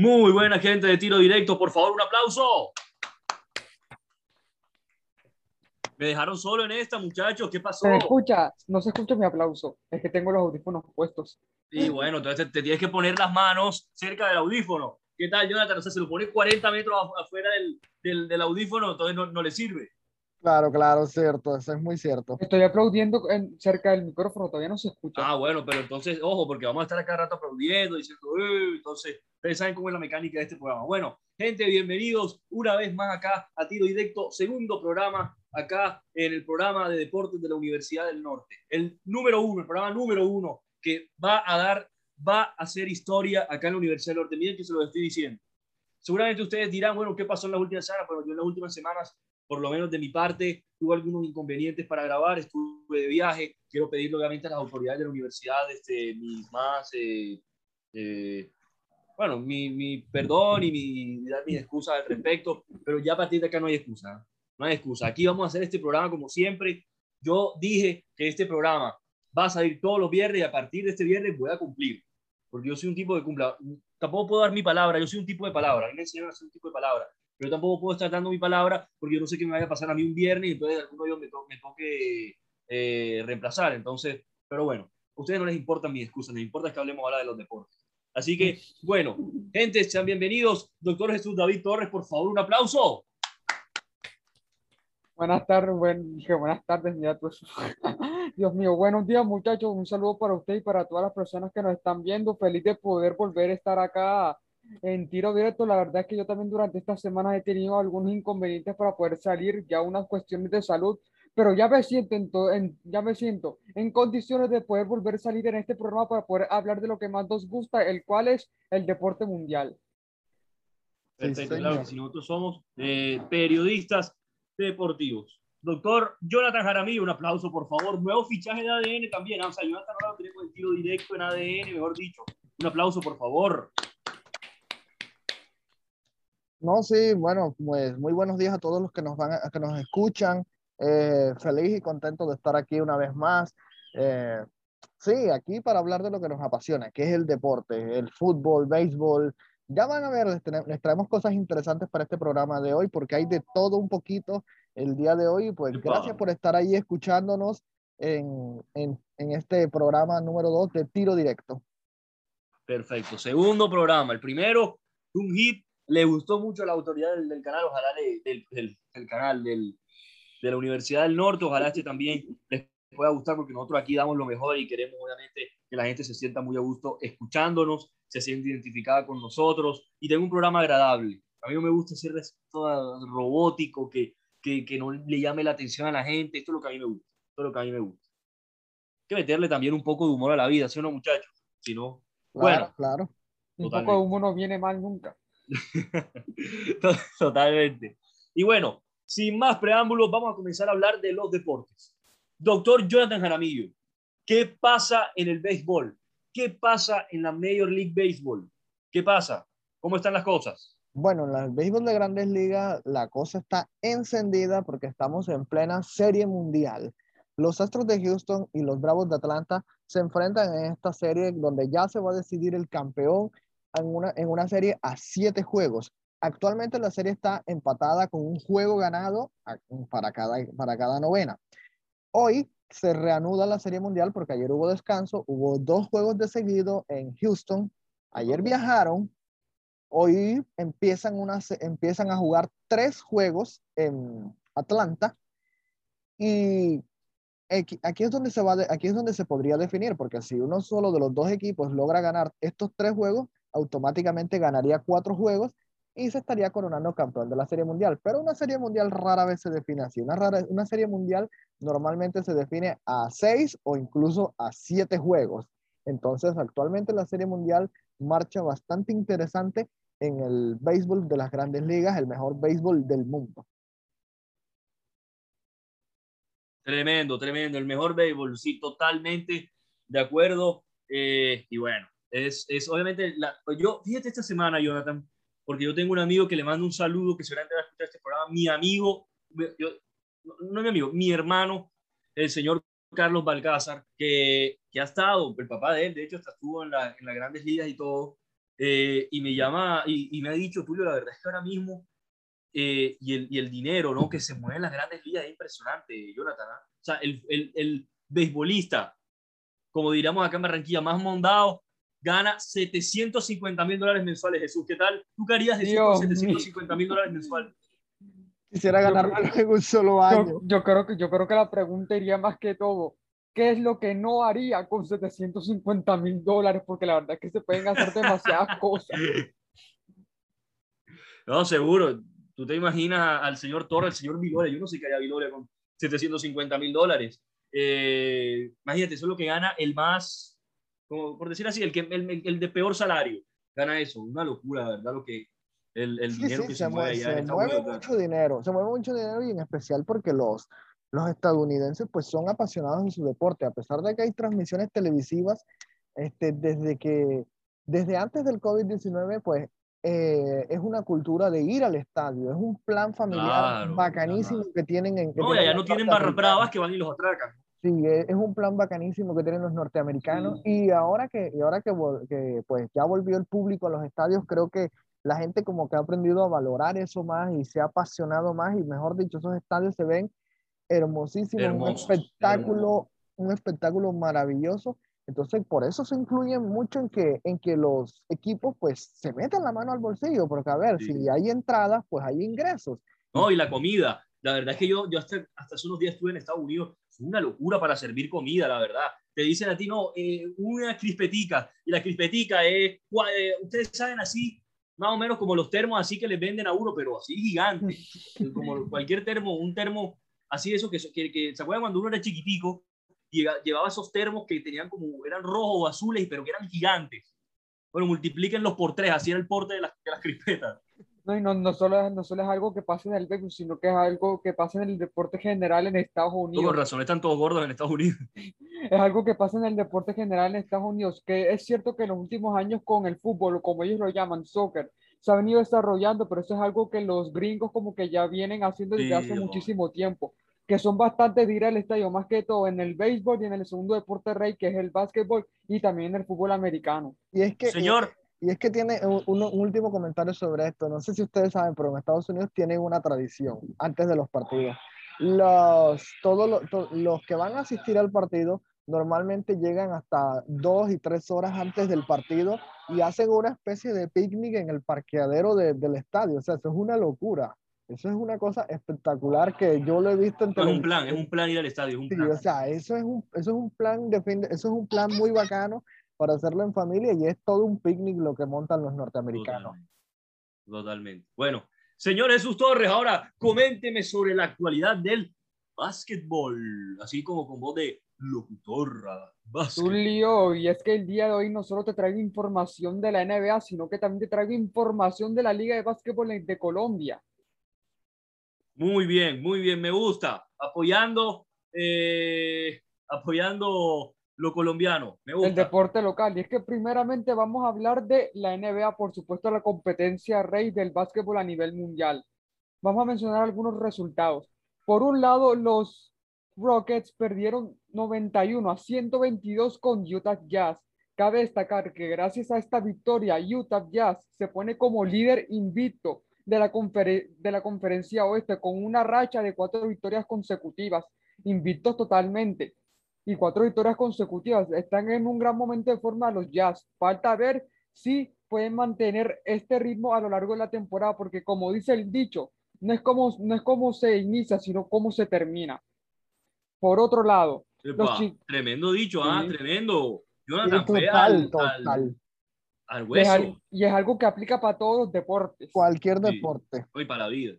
Muy buena gente de tiro directo, por favor, un aplauso. Me dejaron solo en esta, muchachos. ¿Qué pasó? Se escucha, no se escucha mi aplauso. Es que tengo los audífonos puestos. Y bueno, entonces te, tienes que poner las manos cerca del audífono. ¿Qué tal, Jonathan? O sea, se lo pone 40 metros afuera del, del, audífono, entonces no, no, le sirve. Claro, claro, cierto, eso es muy cierto. Estoy aplaudiendo en, cerca del micrófono, todavía no se escucha. Ah, bueno, pero entonces, ojo, porque vamos a estar acá rato aplaudiendo, diciendo, entonces, ustedes saben cómo es la mecánica de este programa. Bueno, gente, bienvenidos una vez más acá a Tiro Directo, segundo programa acá en el programa de deportes de la Universidad del Norte. El número uno, el programa número uno que va a dar, va a hacer historia acá en la Universidad del Norte. Miren que se lo estoy diciendo. Seguramente ustedes dirán, bueno, ¿qué pasó en las últimas semanas? Bueno, yo en las últimas semanas, por lo menos de mi parte, tuve algunos inconvenientes para grabar, estuve de viaje. Quiero pedirle obviamente a las autoridades de la universidad este, mis más, eh, eh, bueno, mi, mi, perdón y mi, dar mis excusas al respecto, pero ya a partir de acá no hay excusa no hay excusa. Aquí vamos a hacer este programa como siempre. Yo dije que este programa va a salir todos los viernes y a partir de este viernes voy a cumplir. Porque yo soy un tipo de cumpla. Tampoco puedo dar mi palabra, yo soy un tipo de palabra. A mí me enseñaron a ser un tipo de palabra. Pero tampoco puedo estar dando mi palabra porque yo no sé qué me vaya a pasar a mí un viernes y entonces alguno de ellos me, toque eh, reemplazar. Entonces, pero bueno, a ustedes no les importan mis excusas, les importa que hablemos ahora de los deportes. Así que, bueno, gente, sean bienvenidos. Doctor Jesús David Torres, por favor, un aplauso. Buenas tardes, buen, buenas tardes, mira pues. Dios mío, buenos días muchachos, un saludo para usted y para todas las personas que nos están viendo. Feliz de poder volver a estar acá en tiro directo. La verdad es que yo también durante esta semana he tenido algunos inconvenientes para poder salir, ya unas cuestiones de salud, pero ya me siento en, ya me siento en condiciones de poder volver a salir en este programa para poder hablar de lo que más nos gusta, el cual es el deporte mundial. Perfecto, claro, si nosotros somos eh, periodistas deportivos. Doctor Jonathan Jaramillo, un aplauso, por favor. Nuevo fichaje de ADN también. ¿ah? O sea, Jonathan ahora lo tenemos en tiro directo en ADN, mejor dicho. Un aplauso, por favor. No, sí, bueno, pues muy buenos días a todos los que nos van a, que nos escuchan. Eh, feliz y contento de estar aquí una vez más. Eh, sí, aquí para hablar de lo que nos apasiona, que es el deporte, el fútbol, béisbol, ya van a ver, les, traemos cosas interesantes para este programa de hoy porque hay de todo un poquito el día de hoy. Pues gracias por estar ahí escuchándonos en, en, en este programa número 2 de Tiro Directo. Perfecto. Segundo programa. El primero, un hit. Le gustó mucho a la autoridad del, canal, ojalá del, del, del, canal del, de la Universidad del Norte, ojalá este también les pueda gustar porque nosotros aquí damos lo mejor y queremos obviamente que la gente se sienta muy a gusto escuchándonos se siente identificada con nosotros y tengo un programa agradable. A mí no me gusta ser todo robótico, que, que, que, no le llame la atención a la gente. Esto es lo que a mí me gusta. Esto es lo que a mí me gusta. Hay que meterle también un poco de humor a la vida, ¿sí o no, muchachos? Si no, bueno. Claro. Un poco de humor no viene mal nunca. Totalmente. Y bueno, sin más preámbulos, vamos a comenzar a hablar de los deportes. Doctor Jonathan Jaramillo, ¿qué pasa en el béisbol? ¿Qué pasa en la Major League Baseball? ¿Qué pasa? ¿Cómo están las cosas? Bueno, en el béisbol de grandes ligas la cosa está encendida porque estamos en plena serie mundial. Los Astros de Houston y los Bravos de Atlanta se enfrentan en esta serie donde ya se va a decidir el campeón en una, en una serie a siete juegos. Actualmente la serie está empatada con un juego ganado para cada, para cada novena. Hoy se reanuda la Serie Mundial porque ayer hubo descanso, hubo dos juegos de seguido en Houston, ayer viajaron, hoy empiezan, una, empiezan a jugar tres juegos en Atlanta y aquí, es donde se va aquí es donde se podría definir porque si uno solo de los dos equipos logra ganar estos tres juegos, automáticamente ganaría cuatro juegos y se estaría coronando campeón de la Serie Mundial. Pero una Serie Mundial rara vez se define así. Una, rara, una Serie Mundial normalmente se define a seis o incluso a siete juegos. Entonces, actualmente la Serie Mundial marcha bastante interesante en el béisbol de las grandes ligas, el mejor béisbol del mundo. Tremendo, tremendo, el mejor béisbol, sí, totalmente de acuerdo. Eh, y bueno, es, es obviamente, la, yo, fíjate esta semana, Jonathan, porque yo tengo un amigo que le mando un saludo, que seguramente va a escuchar este programa, mi amigo, yo, no mi amigo, mi hermano, el señor Carlos Balcázar, que, que ha estado, el papá de él, de hecho, hasta estuvo en, la, en las grandes ligas y todo, Eh, y me llama y, y, me ha dicho, Tulio, la verdad es que ahora mismo, eh, y, el, y, el, dinero ¿no? que se mueve en las grandes ligas es impresionante, Jonathan. ¿ah? O sea, el, el, el beisbolista, como diríamos acá en Barranquilla, más mondado, gana 750 mil dólares mensuales. Jesús, ¿qué tal? ¿Tú qué harías, Jesús, con 750 mil dólares mensuales? Quisiera ganarlo en un solo año. Yo, yo, creo que, yo creo que la pregunta iría más que todo. ¿Qué es lo que no haría con 750 mil dólares? Porque la verdad es que se pueden hacer demasiadas cosas. No, seguro. Tú te imaginas al señor Torres, al señor Viloria. Yo no sé qué haría Viloria con 750 mil dólares. Eh, imagínate, eso es lo que gana el más, como por decir así, el, que, el, el de peor salario. Gana eso. Una locura, ¿verdad? Lo que, el, el Sí, dinero sí, que se, se, mueve allá. se mueve mucho dinero, se mueve mucho dinero y en especial porque los, los estadounidenses pues son apasionados en su deporte, a pesar de que hay transmisiones televisivas, este, desde que, desde antes del COVID-19 pues eh, es una cultura de ir al estadio, es un plan familiar Claro, bacanísimo claro. que tienen en... que No, tienen allá no tienen barras bravas que van y los atracan. Sí, es es un plan bacanísimo que tienen los norteamericanos y ahora que, y ahora que, que, pues ya volvió el público a los estadios, creo que la gente como que ha aprendido a valorar eso más y se ha apasionado más y mejor dicho, esos estadios se ven hermosísimos, un Hermosos, espectáculo, un espectáculo maravilloso. Entonces, por eso se incluyen mucho en que, en que los equipos pues se metan la mano al bolsillo, porque a ver, Sí. si hay entradas, pues hay ingresos. No, y la comida. La verdad es que yo, yo hasta, hasta hace unos días estuve en Estados Unidos. Una locura para servir comida, la verdad. Te dicen a ti, no, eh, una crispetica. Y la crispetica es, eh, ustedes saben así, más o menos como los termos así que les venden a uno, pero así gigante. Como cualquier termo, un termo así eso que, que, que ¿se acuerdan cuando uno era chiquitico? y llevaba esos termos que tenían como, eran rojos o azules, pero que eran gigantes. Bueno, multiplíquenlos por tres, así era el porte de las, de las crispetas. No, y no, no, solo es, no solo es algo que pasa en el béisbol, sino que es algo que pasa en el deporte general en Estados No, con Unidos. razón, están todos gordos en Estados Unidos. Es algo que pasa en el deporte general en Estados Unidos, que es cierto que en los últimos años con el fútbol, o como ellos lo llaman, soccer, se ha venido desarrollando, pero eso es algo que los gringos como que ya vienen haciendo desde Sí, hace muchísimo tiempo, que son bastante de ir al estadio, más que todo en el béisbol y en el segundo deporte rey, que es el básquetbol, y también en el fútbol americano. Y es que, Señor, Y es que tiene un, un- un último comentario sobre esto. No sé si ustedes saben, pero en Estados Unidos tienen una tradición antes de los partidos. Los, todos los, to- los que van a asistir al partido normalmente llegan hasta dos y tres horas antes del partido y hacen una especie de picnic en el parqueadero de- del estadio. O sea, eso es una locura. Eso es una cosa espectacular que yo lo he visto en es un plan, es un plan ir al estadio, es un Sí, plan. o sea, eso es un, eso es un plan de fin de- eso es un plan muy bacano para hacerlo en familia y es todo un picnic lo que montan los norteamericanos. Totalmente. Totalmente. Bueno, señor Jesús Torres, ahora coménteme sobre la actualidad del básquetbol, así como con voz de locutor. básquet. Un lío, y es que el día de hoy no solo te traigo información de la NBA, sino que también te traigo información de la Liga de Básquetbol de Colombia. Muy bien, muy bien, me gusta. Apoyando, eh, apoyando lo colombiano, me el gusta. deporte local. Y es que primeramente vamos a hablar de la NBA, por supuesto, la competencia rey del básquetbol a nivel mundial. Vamos a mencionar algunos resultados. Por un lado, los Rockets perdieron 91 a 122 con Utah Jazz. Cabe destacar que gracias a esta victoria, Utah Jazz se pone como líder invicto de la, de la conferencia oeste con una racha de cuatro victorias consecutivas, invictos totalmente y cuatro victorias consecutivas. Están en un gran momento de forma los Jazz. Falta ver si pueden mantener este ritmo a lo largo de la temporada, porque como dice el dicho, no es como, no es como se inicia, sino cómo se termina. Por otro lado, Epa, tremendo dicho, ah, Sí. tremendo. Y Jonathan fue total, al, al, total. al y es, hueso al- y es algo que aplica para todos los deportes. Cualquier Sí. deporte. y para la vida.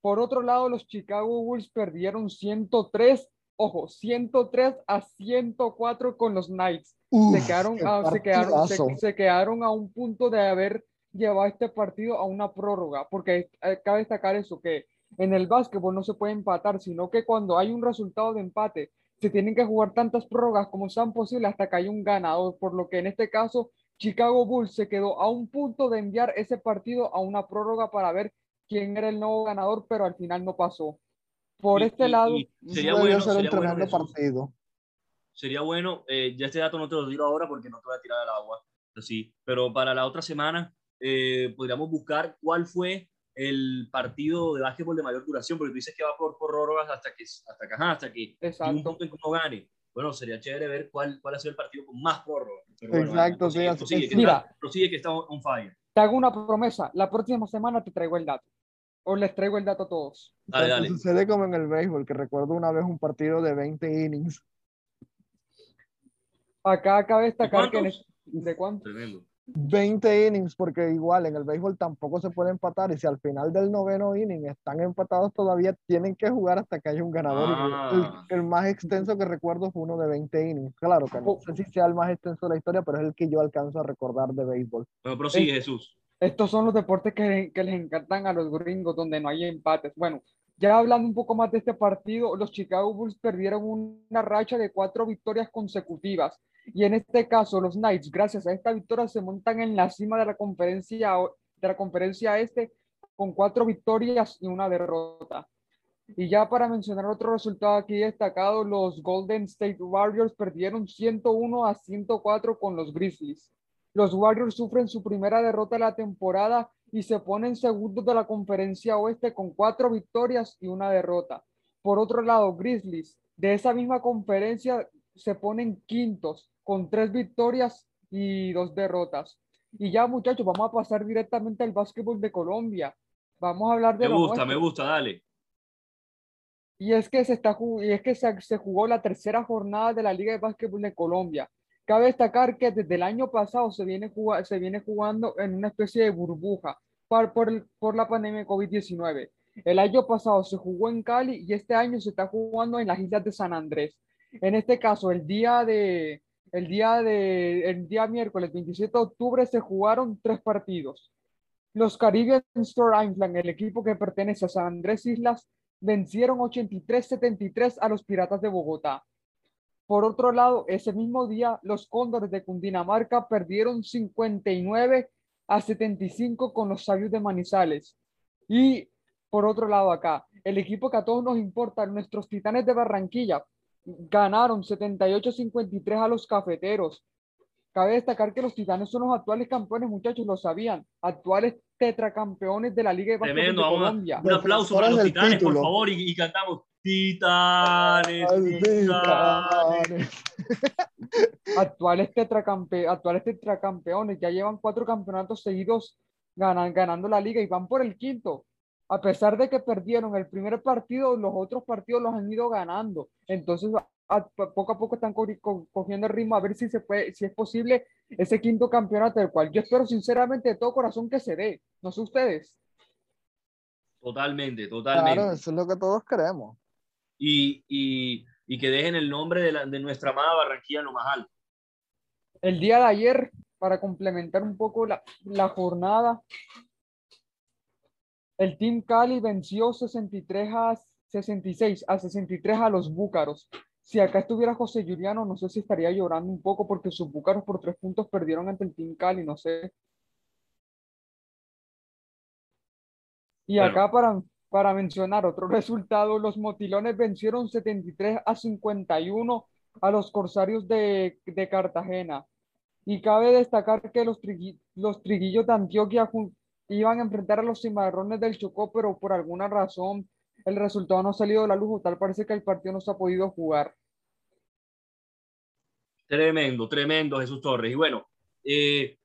Por otro lado, los Chicago Bulls perdieron 103, ojo, 103 a 104 con los Knights. Uf, se quedaron, a, se, quedaron, se- se quedaron a un punto de haber llevado este partido a una prórroga, porque eh, cabe destacar eso, que en el básquetbol no se puede empatar, sino que cuando hay un resultado de empate, se tienen que jugar tantas prórrogas como sean posibles hasta que haya un ganador, por lo que en este caso Chicago Bulls se quedó a un punto de enviar ese partido a una prórroga para ver quién era el nuevo ganador, pero al final no pasó. Por Y- este y- lado, sería bueno, ser sería bueno, tremendo partido. sería bueno, eh, ya este dato no te lo tiro ahora porque no te voy a tirar al agua, así. Pero para la otra semana eh, podríamos buscar cuál fue el partido de básquetbol de mayor duración, porque tú dices que va por prórrogas hasta que, hasta que, hasta que Exacto. un punto en que uno gane. Bueno, sería chévere ver cuál, cuál ha sido el partido con más prórrogas. Pero Exacto, prosigue, sí, prosigue, que Mira. está, prosigue que está on fire. Te hago una promesa, la próxima semana te traigo el dato. O les traigo el dato a todos. Dale, Pero dale. Sucede como en el béisbol, que recuerdo una vez un partido de 20 innings. Acá cabe destacar que en ¿De cuánto? Tremendo. 20 innings, porque igual en el béisbol tampoco se puede empatar y si al final del noveno inning están empatados todavía, tienen que jugar hasta que haya un ganador. Ah. El, el más extenso que recuerdo fue uno de 20 innings. Claro que no Oh. sé si sea el más extenso de la historia, pero es el que yo alcanzo a recordar de béisbol. Bueno, prosigue, Jesús. Estos son los deportes que, les encantan a los gringos, donde no hay empates. Bueno, ya hablando un poco más de este partido, los Chicago Bulls perdieron una racha de cuatro victorias consecutivas. Y en este caso, los Knights, gracias a esta victoria, se montan en la cima de la conferencia, de la conferencia este con cuatro victorias y una derrota. Y ya para mencionar otro resultado aquí destacado, los Golden State Warriors perdieron 101 a 104 con los Grizzlies. Los Warriors sufren su primera derrota de la temporada y se ponen segundos de la conferencia oeste con cuatro victorias y una derrota. Por otro lado, Grizzlies de esa misma conferencia se ponen quintos con tres victorias y dos derrotas. Y ya muchachos, vamos a pasar directamente al básquetbol de Colombia. Vamos a hablar de Me gusta, me gusta, dale. Y es que se está y es que se, se jugó la tercera jornada de la Liga de Básquetbol de Colombia. Cabe destacar que desde el año pasado se viene, juga- se viene jugando en una especie de burbuja por, por, la pandemia de COVID-19. El año pasado se jugó en Cali y este año se está jugando en las islas de San Andrés. En este caso, el día de el día de el día miércoles 27 de octubre se jugaron tres partidos. Los Caribbean Store Island, el equipo que pertenece a San Andrés Islas, vencieron 83-73 a los Piratas de Bogotá. Por otro lado, ese mismo día, los Cóndores de Cundinamarca perdieron 59 a 75 con los Sabios de Manizales. Y por otro lado, acá, el equipo que a todos nos importa, nuestros Titanes de Barranquilla, ganaron 78-53 a los Cafeteros. Cabe destacar que los Titanes son los actuales campeones, muchachos, lo sabían, actuales tetracampeones de la Liga de Básquetbol Tremendo, de Colombia. Un aplauso para los titanes, por favor, y, y cantamos Titanes, titanes. Titanes. actuales, tetracampe- actuales tetracampeones, ya llevan cuatro campeonatos seguidos ganan, ganando la liga y van por el quinto. A pesar de que perdieron el primer partido, los otros partidos los han ido ganando. Entonces, a- poco a poco están co- co- cogiendo el ritmo a ver si se puede, si es posible ese quinto campeonato, del cual yo espero sinceramente de todo corazón que se dé. No sé ustedes. Totalmente, totalmente. Claro, eso es lo que todos queremos. Y, y, y que dejen el nombre de, la- de nuestra amada Barranquilla lo más alto. El día de ayer, para complementar un poco la, la jornada, el Team Cali venció 63 a 66 a 63 a los Búcaros. Si acá estuviera José Juliano, no sé si estaría llorando un poco porque sus Búcaros por tres puntos perdieron ante el Team Cali, no sé. Y Bueno. acá para, para mencionar otro resultado, los Motilones vencieron 73 a 51 a los Corsarios de, Cartagena. Y cabe destacar que los, trigui- los Triguillos de Antioquia iban a enfrentar a los Cimarrones del Chocó, pero por alguna razón el resultado no ha salido de la luz, tal parece que el partido no se ha podido jugar. Tremendo, tremendo, Jesús Torres. Y bueno, eh,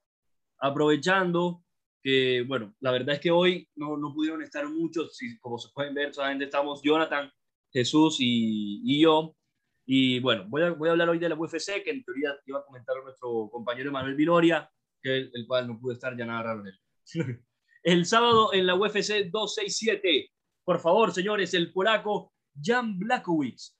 aprovechando que, bueno, la verdad es que hoy no, no pudieron estar muchos, si, como se pueden ver, solamente estamos Jonathan, Jesús y, y yo. Y bueno, voy a, voy a hablar hoy de la UFC, que en teoría iba a comentar nuestro compañero Manuel Viloria, que el, cual no pudo estar ya nada él. el sábado en la UFC 267, por favor, señores, el polaco Jan Blakowicz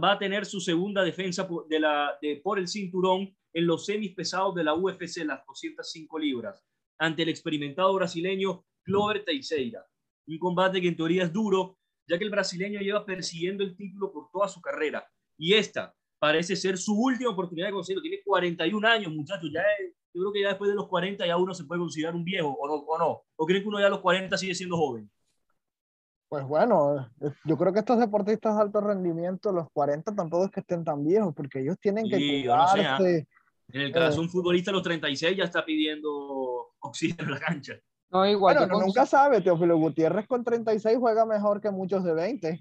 va a tener su segunda defensa de la, de, por el cinturón en los semis pesados de la UFC, las 205 libras, ante el experimentado brasileño Clover Teixeira. Un combate que en teoría es duro, ya que el brasileño lleva persiguiendo el título por toda su carrera. Y esta parece ser su última oportunidad de conseguirlo. Tiene 41 años, muchachos. Ya es, yo creo que ya después de los 40 ya uno se puede considerar un viejo, ¿o no? ¿O, no? ¿O creen que uno ya a los 40 sigue siendo joven? Pues bueno, eh, yo creo que estos deportistas de alto rendimiento, los 40 tampoco es que estén tan viejos, porque ellos tienen que Sí, yo no sé, cuidarse, En el caso de un futbolista a los 36 ya está pidiendo oxígeno en la cancha. No, igual. Bueno, no, nunca sabe, Teófilo Gutiérrez con 36 juega mejor que muchos de 20.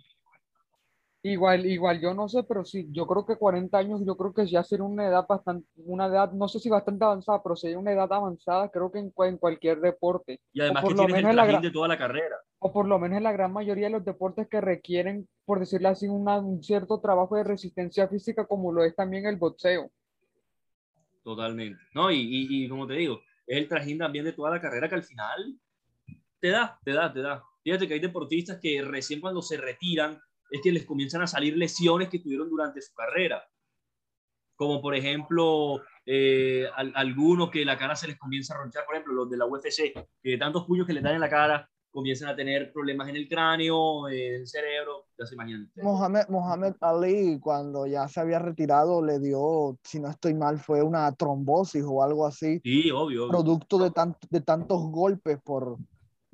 Igual, igual, yo no sé, pero sí, yo creo que 40 años, yo creo que ya sería una edad bastante, una edad, no sé si bastante avanzada, pero sería una edad avanzada, creo que en, en cualquier deporte, Y además por que lo tienes el menos en la trajín de toda la carrera. o por lo menos en la gran mayoría de los deportes que requieren, por decirlo así, una- un cierto trabajo de resistencia física, como lo es también el boxeo. Totalmente. No, y, y, y como te digo, es el trajín también de toda la carrera que al final te da, te da, te da. Fíjate que hay deportistas que recién cuando se retiran es que les comienzan a salir lesiones que tuvieron durante su carrera. Como por ejemplo, eh, al- algunos que la cara se les comienza a ronchar, por ejemplo, los de la UFC, que tantos puños que les dan en la cara comienzan a tener problemas en el cráneo, en el cerebro, ya se imaginan. Mohamed, Mohamed Ali, cuando ya se había retirado, le dio, si no estoy mal, fue una trombosis o algo así, Sí, obvio. obvio. producto de, tant- de tantos golpes por,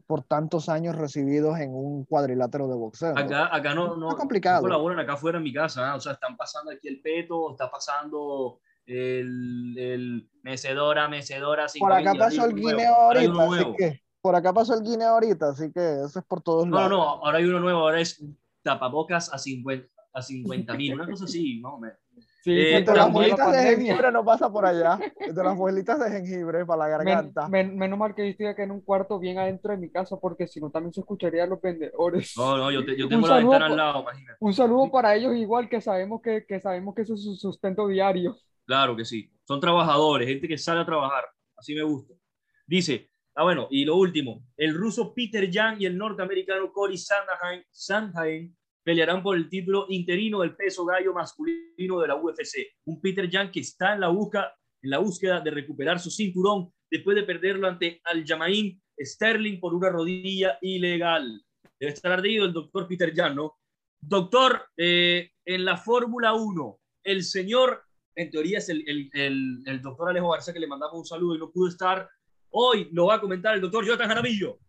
por tantos años recibidos en un cuadrilátero de boxeo. Acá, acá no, no, complicado. no colaboran acá afuera en mi casa, ¿ah? o sea, están pasando aquí el peto, está pasando el, el mecedora, mecedora. Por acá pasó el guineo ahorita, así que por acá pasó el guineo ahorita, así que eso es por todos No, no, lados. no, ahora hay uno nuevo, ahora es tapabocas a 50 a 50 mil, una cosa así, más o menos. Sí, Eh, sí, Entre las la la bolitas de jengibre no pasa por allá. Entre las bolitas de jengibre para la Men- garganta. men- menos mal que yo estoy en un cuarto bien adentro de mi casa, porque si no también se escucharía a los vendedores. No, no, yo, te- yo Un tengo la saludo ventana al por- lado, imagínate. Un saludo para ellos igual que sabemos que, que sabemos que eso es su sustento diario. Claro que sí. Son trabajadores, gente que sale a trabajar. Así me gusta. Dice, ah, bueno, y lo último, el ruso Peter Yan y el norteamericano Cory Sandhagen, pelearán por el título interino del peso gallo masculino de la UFC. Un Peter Yan que está en la, búsqueda de recuperar su cinturón después de perderlo ante Aljamain Sterling por una rodilla ilegal. Debe estar ardido el doctor Peter Yan, ¿no? Doctor, eh, en la Fórmula 1, el señor en teoría es el, el doctor Alejo García, que le mandamos un saludo y no pudo estar. Hoy lo va a comentar el doctor Jonathan Jaramillo.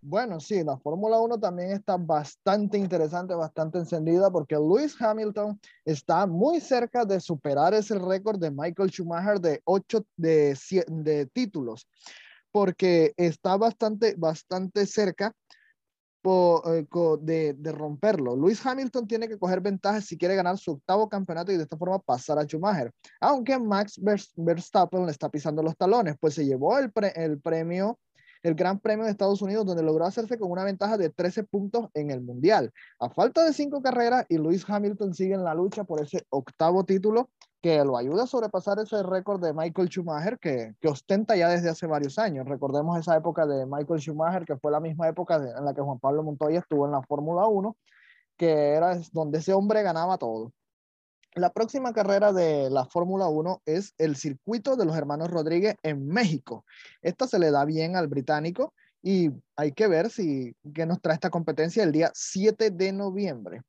Bueno, sí, la Fórmula 1 también está bastante interesante, bastante encendida, porque Lewis Hamilton está muy cerca de superar ese récord de Michael Schumacher de ocho de, de títulos, porque está bastante, bastante cerca eh, de, romperlo. Lewis Hamilton tiene que coger ventajas si quiere ganar su octavo campeonato y de esta forma pasar a Schumacher, aunque Max Vers- Verstappen le está pisando los talones, pues se llevó el, el premio el Gran Premio de Estados Unidos, donde logró hacerse con una ventaja de 13 puntos en el Mundial. A falta de cinco carreras, y Lewis Hamilton sigue en la lucha por ese octavo título que lo ayuda a sobrepasar ese récord de Michael Schumacher que, que ostenta ya desde hace varios años. Recordemos esa época de Michael Schumacher, que fue la misma época de- en la que Juan Pablo Montoya estuvo en la Fórmula 1, que era donde ese hombre ganaba todo. La próxima carrera de la Fórmula 1 es el circuito de los hermanos Rodríguez en México. Esta se le da bien al británico y hay que ver si qué nos trae esta competencia el día 7 de noviembre.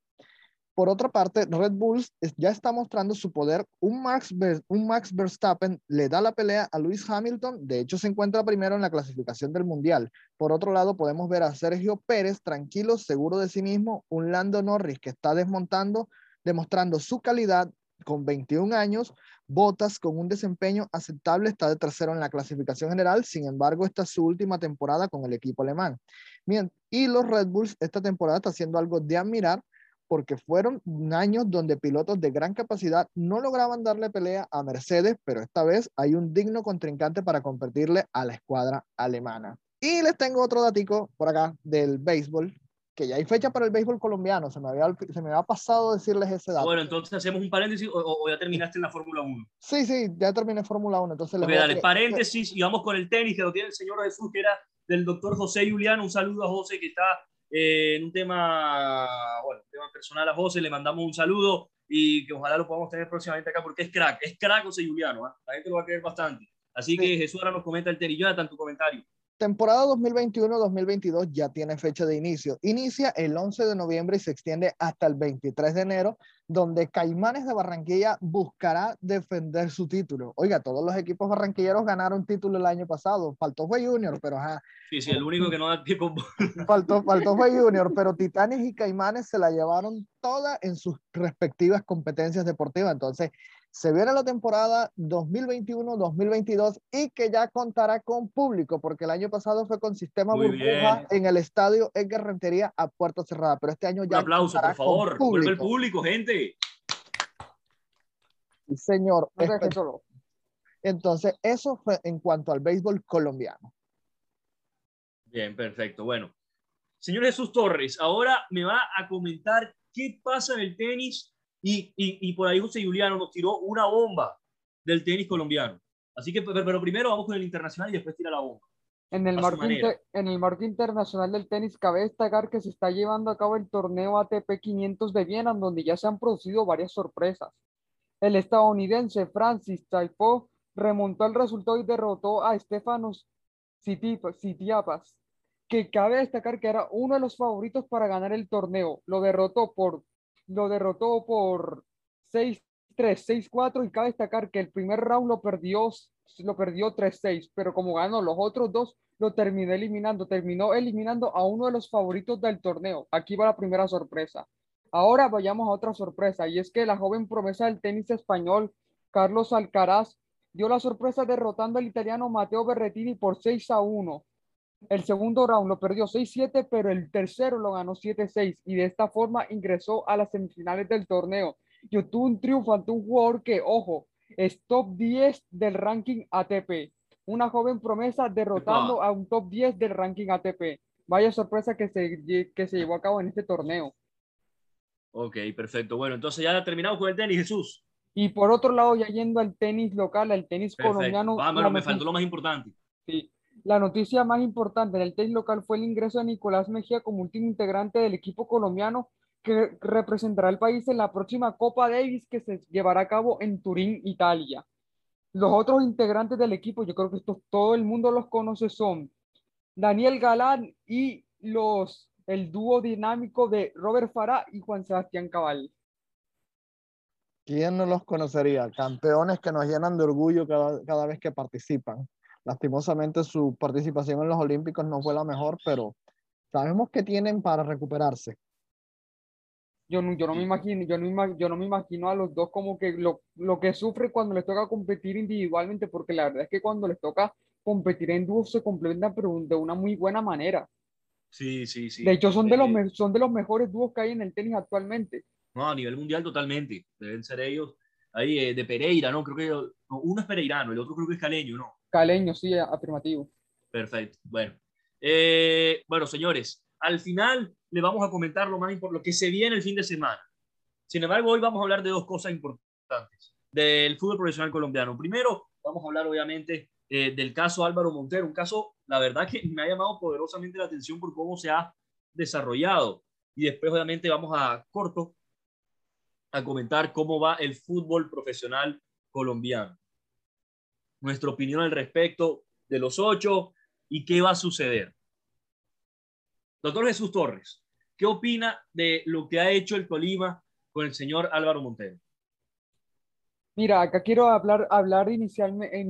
Por otra parte, Red Bulls es- ya está mostrando su poder. Un Max, un Max Verstappen le da la pelea a Lewis Hamilton. De hecho, se encuentra primero en la clasificación del Mundial. Por otro lado, podemos ver a Sergio Pérez tranquilo, seguro de sí mismo. Un Lando Norris que está desmontando, demostrando su calidad con 21 años. Botas con un desempeño aceptable, está de tercero en la clasificación general. Sin embargo, esta es su última temporada con el equipo alemán. Bien, y los Red Bulls esta temporada está haciendo algo de admirar porque fueron años donde pilotos de gran capacidad no lograban darle pelea a Mercedes, pero esta vez hay un digno contrincante para competirle a la escuadra alemana. Y les tengo otro datico por acá del béisbol, que ya hay fecha para el béisbol colombiano, se me había, se me había pasado decirles ese dato. Bueno, entonces hacemos un paréntesis o, o- ya terminaste en la Fórmula 1. Sí, sí, ya terminé Fórmula 1, entonces les voy a- dale, paréntesis y vamos con el tenis que lo tiene el señor Jesús, que era del doctor José Julián. Un saludo a José que está eh, en un tema, bueno, un tema personal a José. Le mandamos un saludo y que ojalá lo podamos tener próximamente acá porque es crack, es crack José Juliano. ¿ah? La gente lo va a querer bastante. Así que Jesús ahora nos comenta el tenis. Jonathan, tu comentario. Temporada 2021-2022 ya tiene fecha de inicio. Inicia el 11 de noviembre y se extiende hasta el 23 de enero, donde Caimanes de Barranquilla buscará defender su título. Oiga, todos los equipos barranquilleros ganaron título el año pasado. Faltó fue Junior, pero ajá. Sí, sí, el único que no da tiempo. Faltó, faltó fue Junior, pero Titanes y Caimanes se la llevaron toda en sus respectivas competencias deportivas. Entonces, se viene la temporada 2021-2022 y que ya contará con público, porque el año pasado fue con sistema Muy burbuja bien. en el estadio Edgar Rentería a puerta cerrada, pero este año Un ya aplauso, contará por favor. Vuelve el público. gente. Sí, señor. No solo. Entonces, eso fue en cuanto al béisbol colombiano. Bien, perfecto. Bueno, señor Jesús Torres, ahora me va a comentar qué pasa en el tenis y, y, y por ahí José Juliano nos tiró una bomba del tenis colombiano. Así que, pero, primero vamos con el internacional y después tira la bomba. En el, marco inter- en el marco internacional del tenis, cabe destacar que se está llevando a cabo el torneo ATP 500 de Viena, en donde ya se han producido varias sorpresas. El estadounidense Francis Tiafoe remontó el resultado y derrotó a Stefanos Tsitsipas, que cabe destacar que era uno de los favoritos para ganar el torneo. Lo derrotó por, lo derrotó por 6-3, 6-4 y cabe destacar que el primer round lo perdió, lo perdió 3-6, pero como ganó los otros dos, lo terminó eliminando. Terminó eliminando a uno de los favoritos del torneo. Aquí va la primera sorpresa. Ahora vayamos a otra sorpresa, y es que la joven promesa del tenis español, Carlos Alcaraz, dio la sorpresa derrotando al italiano Matteo Berrettini por 6 a 1. El segundo round lo perdió 6-7, pero el tercero lo ganó 7-6 y de esta forma ingresó a las semifinales del torneo. Y obtuvo un triunfo ante un jugador que, ojo, es top 10 del ranking ATP. Una joven promesa derrotando a un top 10 del ranking ATP. Vaya sorpresa que se, que se llevó a cabo en este torneo. Ok, perfecto. Bueno, entonces ya terminamos con el tenis, Jesús. Y por otro lado, ya yendo al tenis local, al tenis Perfecto. colombiano, la me faltó lo más importante. Sí. La noticia más importante en el tenis local fue el ingreso de Nicolás Mejía como último integrante del equipo colombiano que representará al país en la próxima Copa Davis que se llevará a cabo en Turín, Italia. Los otros integrantes del equipo, yo creo que todo el mundo los conoce, son Daniel Galán y los, el dúo dinámico de Robert Farah y Juan Sebastián Cabal. ¿Quién no los conocería? Campeones que nos llenan de orgullo cada, cada vez que participan. Lastimosamente su participación en los Olímpicos no fue la mejor, pero sabemos que tienen para recuperarse. Yo no, yo no me imagino, yo no, yo no me imagino a los dos como que lo, lo que sufre cuando les toca competir individualmente, porque la verdad es que cuando les toca competir en dúo se complementan, pero de una muy buena manera. Sí, sí, sí. De hecho, son de los, Eh, son de los mejores dúos que hay en el tenis actualmente. No, a nivel mundial totalmente. Deben ser ellos. Ahí eh, de Pereira, ¿no? Creo que no, uno es pereirano, el otro creo que es caleño, ¿no? Caleño, sí, afirmativo. Perfecto. Bueno. Eh, bueno, señores, al final le vamos a comentar lo más importante, lo que se viene el fin de semana. Sin embargo, hoy vamos a hablar de dos cosas importantes del fútbol profesional colombiano. Primero, vamos a hablar obviamente eh, del caso Álvaro Montero, un caso, la verdad que me ha llamado poderosamente la atención por cómo se ha desarrollado. Y después, obviamente, vamos a corto a comentar cómo va el fútbol profesional colombiano. Nuestra opinión al respecto de los ocho y qué va a suceder. Doctor Jesús Torres, ¿qué opina de lo que ha hecho el Tolima con el señor Álvaro Montero? Mira, acá quiero hablar, hablar inicialmente,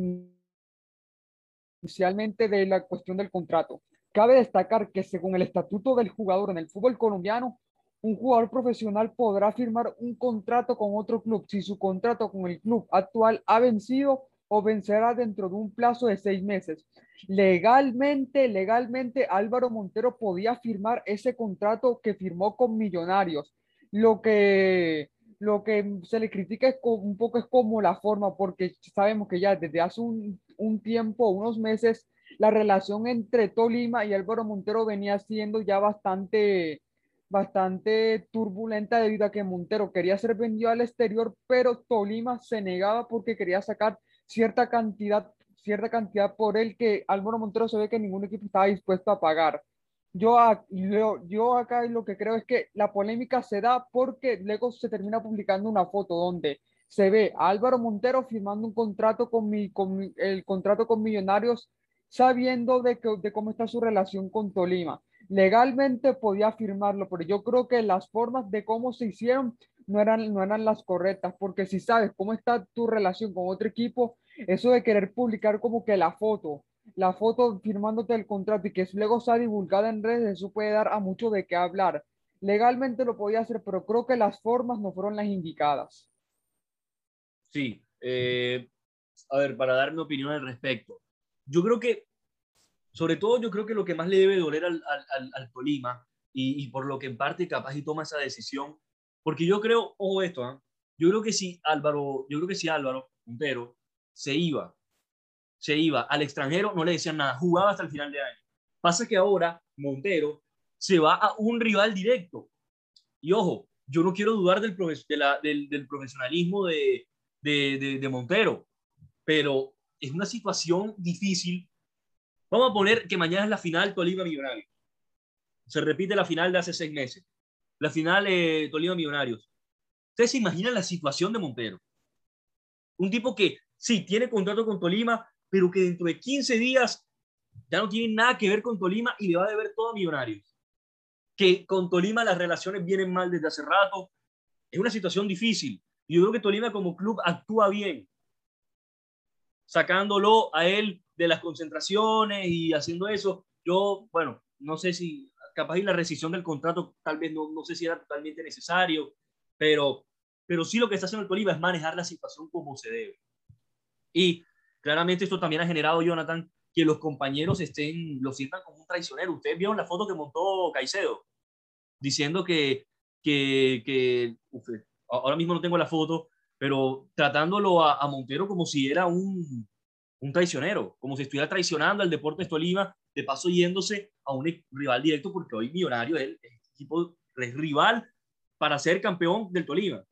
inicialmente de la cuestión del contrato. Cabe destacar que según el estatuto del jugador en el fútbol colombiano, un jugador profesional podrá firmar un contrato con otro club si su contrato con el club actual ha vencido o vencerá dentro de un plazo de seis meses. Legalmente, legalmente, Álvaro Montero podía firmar ese contrato que firmó con Millonarios. Lo que, lo que se le critica es un poco es como la forma, porque sabemos que ya desde hace un, un tiempo, unos meses, la relación entre Tolima y Álvaro Montero venía siendo ya bastante, bastante turbulenta debido a que Montero quería ser vendido al exterior, pero Tolima se negaba porque quería sacar cierta cantidad, cierta cantidad por él que Álvaro Montero se ve que ningún equipo estaba dispuesto a pagar. Yo, yo, yo acá lo que creo es que la polémica se da porque luego se termina publicando una foto donde se ve a Álvaro Montero firmando un contrato con, mi, con mi- el contrato con Millonarios sabiendo de, que, de cómo está su relación con Tolima. Legalmente podía firmarlo, pero yo creo que las formas de cómo se hicieron no eran, no eran las correctas, porque si sabes cómo está tu relación con otro equipo, eso de querer publicar como que la foto, la foto firmándote el contrato y que luego sea divulgada en redes, eso puede dar a mucho de qué hablar. Legalmente lo podía hacer, pero creo que las formas no fueron las indicadas. Sí, eh, a ver, para dar mi opinión al respecto. Yo creo que, sobre todo, yo creo que lo que más le debe doler al, al, al Tolima, y, y, por lo que en parte capaz y toma esa decisión, porque yo creo, ojo esto, ¿eh? yo creo que si Álvaro, yo creo que si Álvaro Montero se iba, se iba al extranjero, no le decían nada, jugaba hasta el final de año. Pasa que ahora Montero se va a un rival directo. Y ojo, yo no quiero dudar del, de la, del, del profesionalismo de, de, de, de Montero, pero es una situación difícil. Vamos a poner que mañana es la final Tolima Millonarios. Se repite la final de hace seis meses. La final eh, Tolima Millonarios. ¿Ustedes se imaginan la situación de Montero? Un tipo que sí tiene contrato con Tolima, pero que dentro de 15 días ya no tiene nada que ver con Tolima y le va a deber todo a Millonarios. Que con Tolima las relaciones vienen mal desde hace rato. Es una situación difícil. Yo creo que Tolima como club actúa bien sacándolo a él de las concentraciones y haciendo eso. Yo, bueno, no sé si capaz y la rescisión del contrato tal vez no, no sé si era totalmente necesario, pero, pero sí lo que está haciendo el Tolima es manejar la situación como se debe. Y claramente esto también ha generado, Jonathan, que los compañeros estén, lo sientan como un traicionero. Ustedes vieron la foto que montó Caicedo, diciendo que, que, que uf, ahora mismo no tengo la foto, pero tratándolo a, a Montero como si era un, un, traicionero, como si estuviera traicionando al Deportes Tolima, de paso yéndose a un rival directo, porque hoy Millonario es el equipo es rival para ser campeón del Tolima.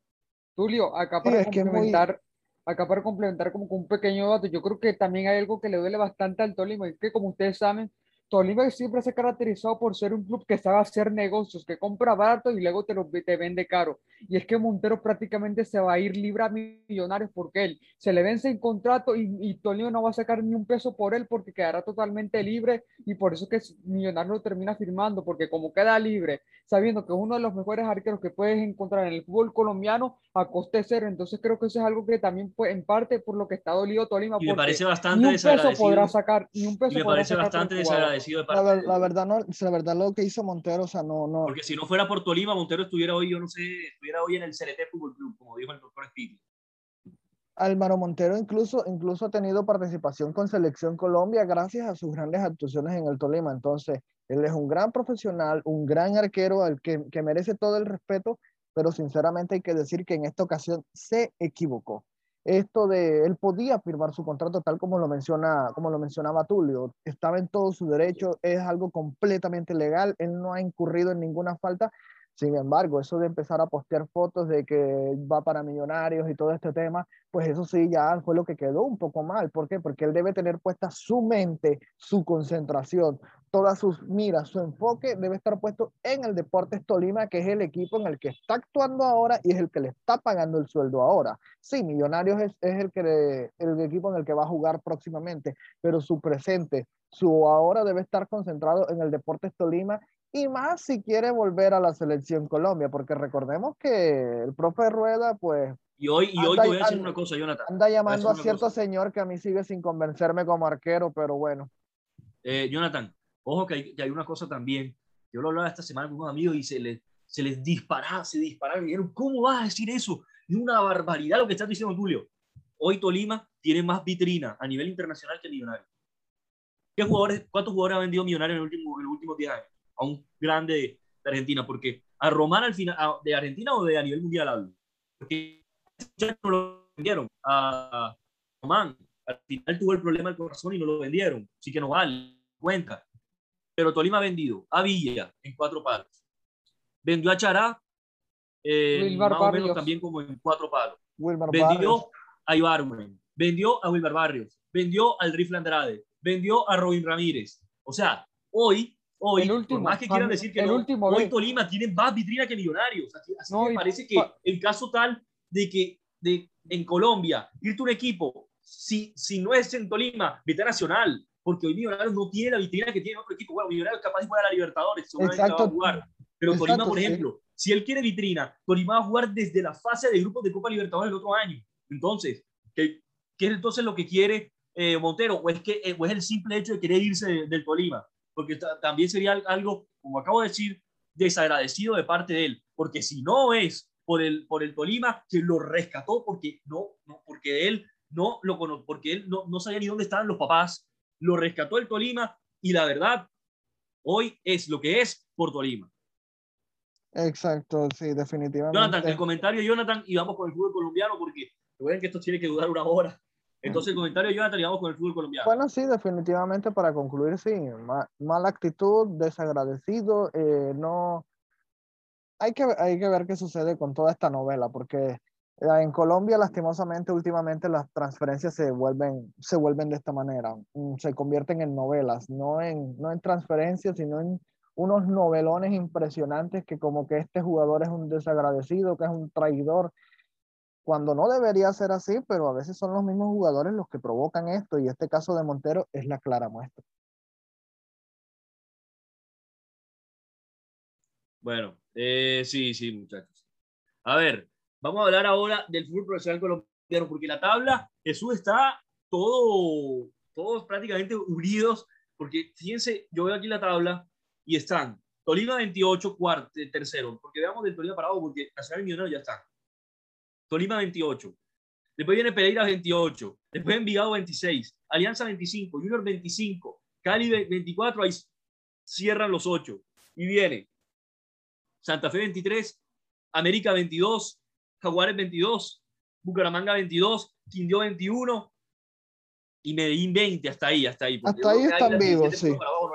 Tulio, acá para sí, complementar, muy... acá para complementar como con un pequeño dato, yo creo que también hay algo que le duele bastante al Tolima, es que como ustedes saben, Tolima siempre se ha caracterizado por ser un club que sabe hacer negocios, que compra barato y luego te, lo, te vende caro. Y es que Montero prácticamente se va a ir libre a millonarios porque él se le vence en contrato y, y Tolima no va a sacar ni un peso por él porque quedará totalmente libre y por eso es que Millonarios lo termina firmando, porque como queda libre, sabiendo que es uno de los mejores arqueros que puedes encontrar en el fútbol colombiano a coste cero. Entonces creo que eso es algo que también fue en parte por lo que está dolido Tolima. Y me parece bastante ni un peso podrá sacar, ni un peso y me parece bastante desagradecido de parte la, la, verdad no, la verdad lo que hizo Montero, o sea, no, no. Porque si no fuera por Tolima, Montero estuviera hoy, yo no sé, estuviera hoy en el CLT Fútbol Club, como dijo el doctor Espíritu. Álvaro Montero incluso, incluso ha tenido participación con Selección Colombia gracias a sus grandes actuaciones en el Tolima. Entonces, él es un gran profesional, un gran arquero al que, que merece todo el respeto, pero sinceramente hay que decir que en esta ocasión se equivocó. Esto de él podía firmar su contrato tal como lo menciona como lo mencionaba Tulio estaba en todo su derecho es algo completamente legal él no ha incurrido en ninguna falta sin embargo eso de empezar a postear fotos de que va para millonarios y todo este tema pues eso sí ya fue lo que quedó un poco mal ¿por qué? porque él debe tener puesta su mente su concentración todas sus miras, su enfoque debe estar puesto en el Deportes Tolima, que es el equipo en el que está actuando ahora y es el que le está pagando el sueldo ahora. Sí, Millonarios es, es el, que el equipo en el que va a jugar próximamente, pero su presente, su ahora debe estar concentrado en el Deportes Tolima y más si quiere volver a la selección Colombia, porque recordemos que el profe Rueda, pues... Y hoy, y hoy anda, te voy a decir una cosa, Jonathan. Anda llamando a, a cierto cosa. señor que a mí sigue sin convencerme como arquero, pero bueno. Eh, Jonathan, Ojo que hay, que hay, una cosa también, yo lo hablaba esta semana con unos amigos y se les, se les disparaba, se dispararon y dijeron, ¿cómo vas a decir eso? Es una barbaridad lo que estás diciendo, Tulio. Hoy Tolima tiene más vitrina a nivel internacional que Millonario. ¿Qué jugadores, ¿Cuántos jugadores ha vendido Millonario en, el último, en los últimos 10 años? A un grande de, de Argentina. Porque a Román al final, a, de Argentina o de a nivel mundial hablo. Porque no lo vendieron. A Román al final tuvo el problema del corazón y no lo vendieron. Así que no vale. Cuenta pero Tolima ha vendido a Villa en cuatro palos. Vendió a Chará eh, más Barrios. o menos también como en cuatro palos. Wilmar vendió Barrios. a Ibarwen, vendió a Wilmar Barrios, vendió al Rifle Andrade, vendió a Robin Ramírez. O sea, hoy, hoy, el último, por más que quieran decir que el no, último, hoy ve. Tolima tiene más vitrina que Millonarios. Así, así No, me parece que el caso tal de que de, en Colombia, irte a un equipo, si, si no es en Tolima, vete a Nacional, porque hoy Millonarios no tiene la vitrina que tiene otro equipo. Bueno, Millonarios capaz de jugar a la Libertadores, seguramente la va a Exacto. jugar. Pero Tolima, Exacto, por sí. ejemplo, si él quiere vitrina, Tolima va a jugar desde la fase de grupos de Copa Libertadores el otro año. Entonces, ¿qué, qué es entonces lo que quiere eh, Montero? ¿O es, que, eh, ¿O es el simple hecho de querer irse de- del Tolima? Porque ta- también sería al- algo, como acabo de decir, desagradecido de parte de él. Porque si no es por el, por el Tolima, que lo rescató porque, no, no, porque él no lo cono- porque él no, no sabía ni dónde estaban los papás, lo rescató el Tolima y la verdad, hoy es lo que es por Tolima. Exacto, sí, definitivamente. Jonathan, el comentario de Jonathan y vamos con el fútbol colombiano porque recuerden que esto tiene que durar una hora. Entonces el comentario de Jonathan vamos con el fútbol colombiano. Bueno, sí, definitivamente para concluir, sí, ma- mala actitud, desagradecido, eh, no, hay que, hay que ver qué sucede con toda esta novela, porque eh, en Colombia, lastimosamente, últimamente las transferencias se vuelven, se vuelven de esta manera, mm, se convierten en novelas, no en, no en transferencias, sino en unos novelones impresionantes que como que este jugador es un desagradecido, que es un traidor, cuando no debería ser así, pero a veces son los mismos jugadores los que provocan esto, y este caso de Montero es la clara muestra. Bueno, eh, sí, sí, muchachos. A ver, vamos a hablar ahora del fútbol profesional colombiano, porque la tabla, Jesús, está todo, todos prácticamente unidos, porque fíjense, yo veo aquí la tabla y están Tolima 28, cuarto, tercero, porque veamos del Tolima para abajo, porque Nacional y Millonarios ya están. Tolima 28. Después viene Pereira 28. Después Envigado 26. Alianza 25. Junior 25. Cali 24. Ahí cierran los 8. Y viene Santa Fe 23. América 22. Jaguares 22. Bucaramanga 22. Quindío 21. Y Medellín 20. Hasta ahí, hasta ahí. Hasta ahí están vivos, 17 sí. abajo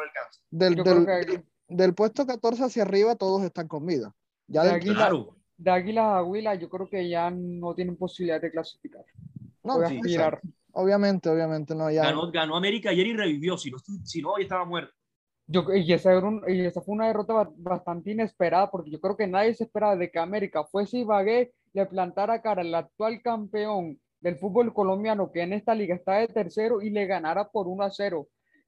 no. Del, puesto 14 hacia arriba todos están con vida. Ya De aquí- Claro. De Águilas a Huila, yo creo que ya no tienen posibilidad de clasificar. no, sí, obviamente, obviamente no, ya. Ganó, ganó América ayer y revivió. Si no, si no, hoy estaba muerto. Yo, y, esa era un- y esa fue una derrota ba- bastante inesperada, porque yo creo que nadie se esperaba de que América fuese Ibagué, le plantara cara al actual campeón del fútbol colombiano, que en esta liga está de tercero, y le ganara por 1 a 0.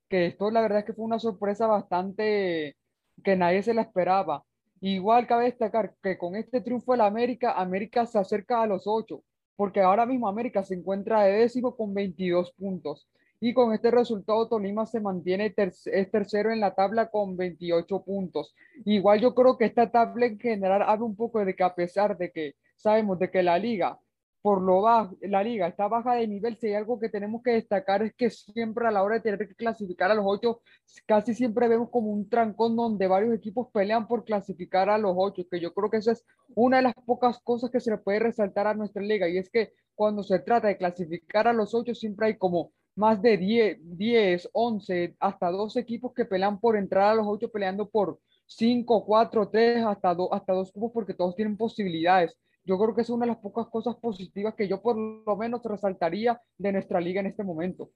Que esto la verdad es que fue una sorpresa bastante que nadie se la esperaba. Igual cabe destacar que con este triunfo del América, América se acerca a los 8, porque ahora mismo América se encuentra de décimo con 22 puntos. Y con este resultado, Tolima se mantiene es tercero en la tabla con 28 puntos. Igual yo creo que esta tabla en general habla un poco de que a pesar de que sabemos de que la liga, por lo bajo, la liga está baja de nivel, si hay algo que tenemos que destacar es que siempre a la hora de tener que clasificar a los ocho, casi siempre vemos como un trancón donde varios equipos pelean por clasificar a los ocho, que yo creo que esa es una de las pocas cosas que se le puede resaltar a nuestra liga, y es que cuando se trata de clasificar a los ocho, siempre hay como más de 10, 10, 11, hasta 12 equipos que pelean por entrar a los 8, peleando por 5, 4, 3, hasta, do, hasta dos cupos porque todos tienen posibilidades. Yo creo que es una de las pocas cosas positivas que yo por lo menos resaltaría de nuestra liga en este momento.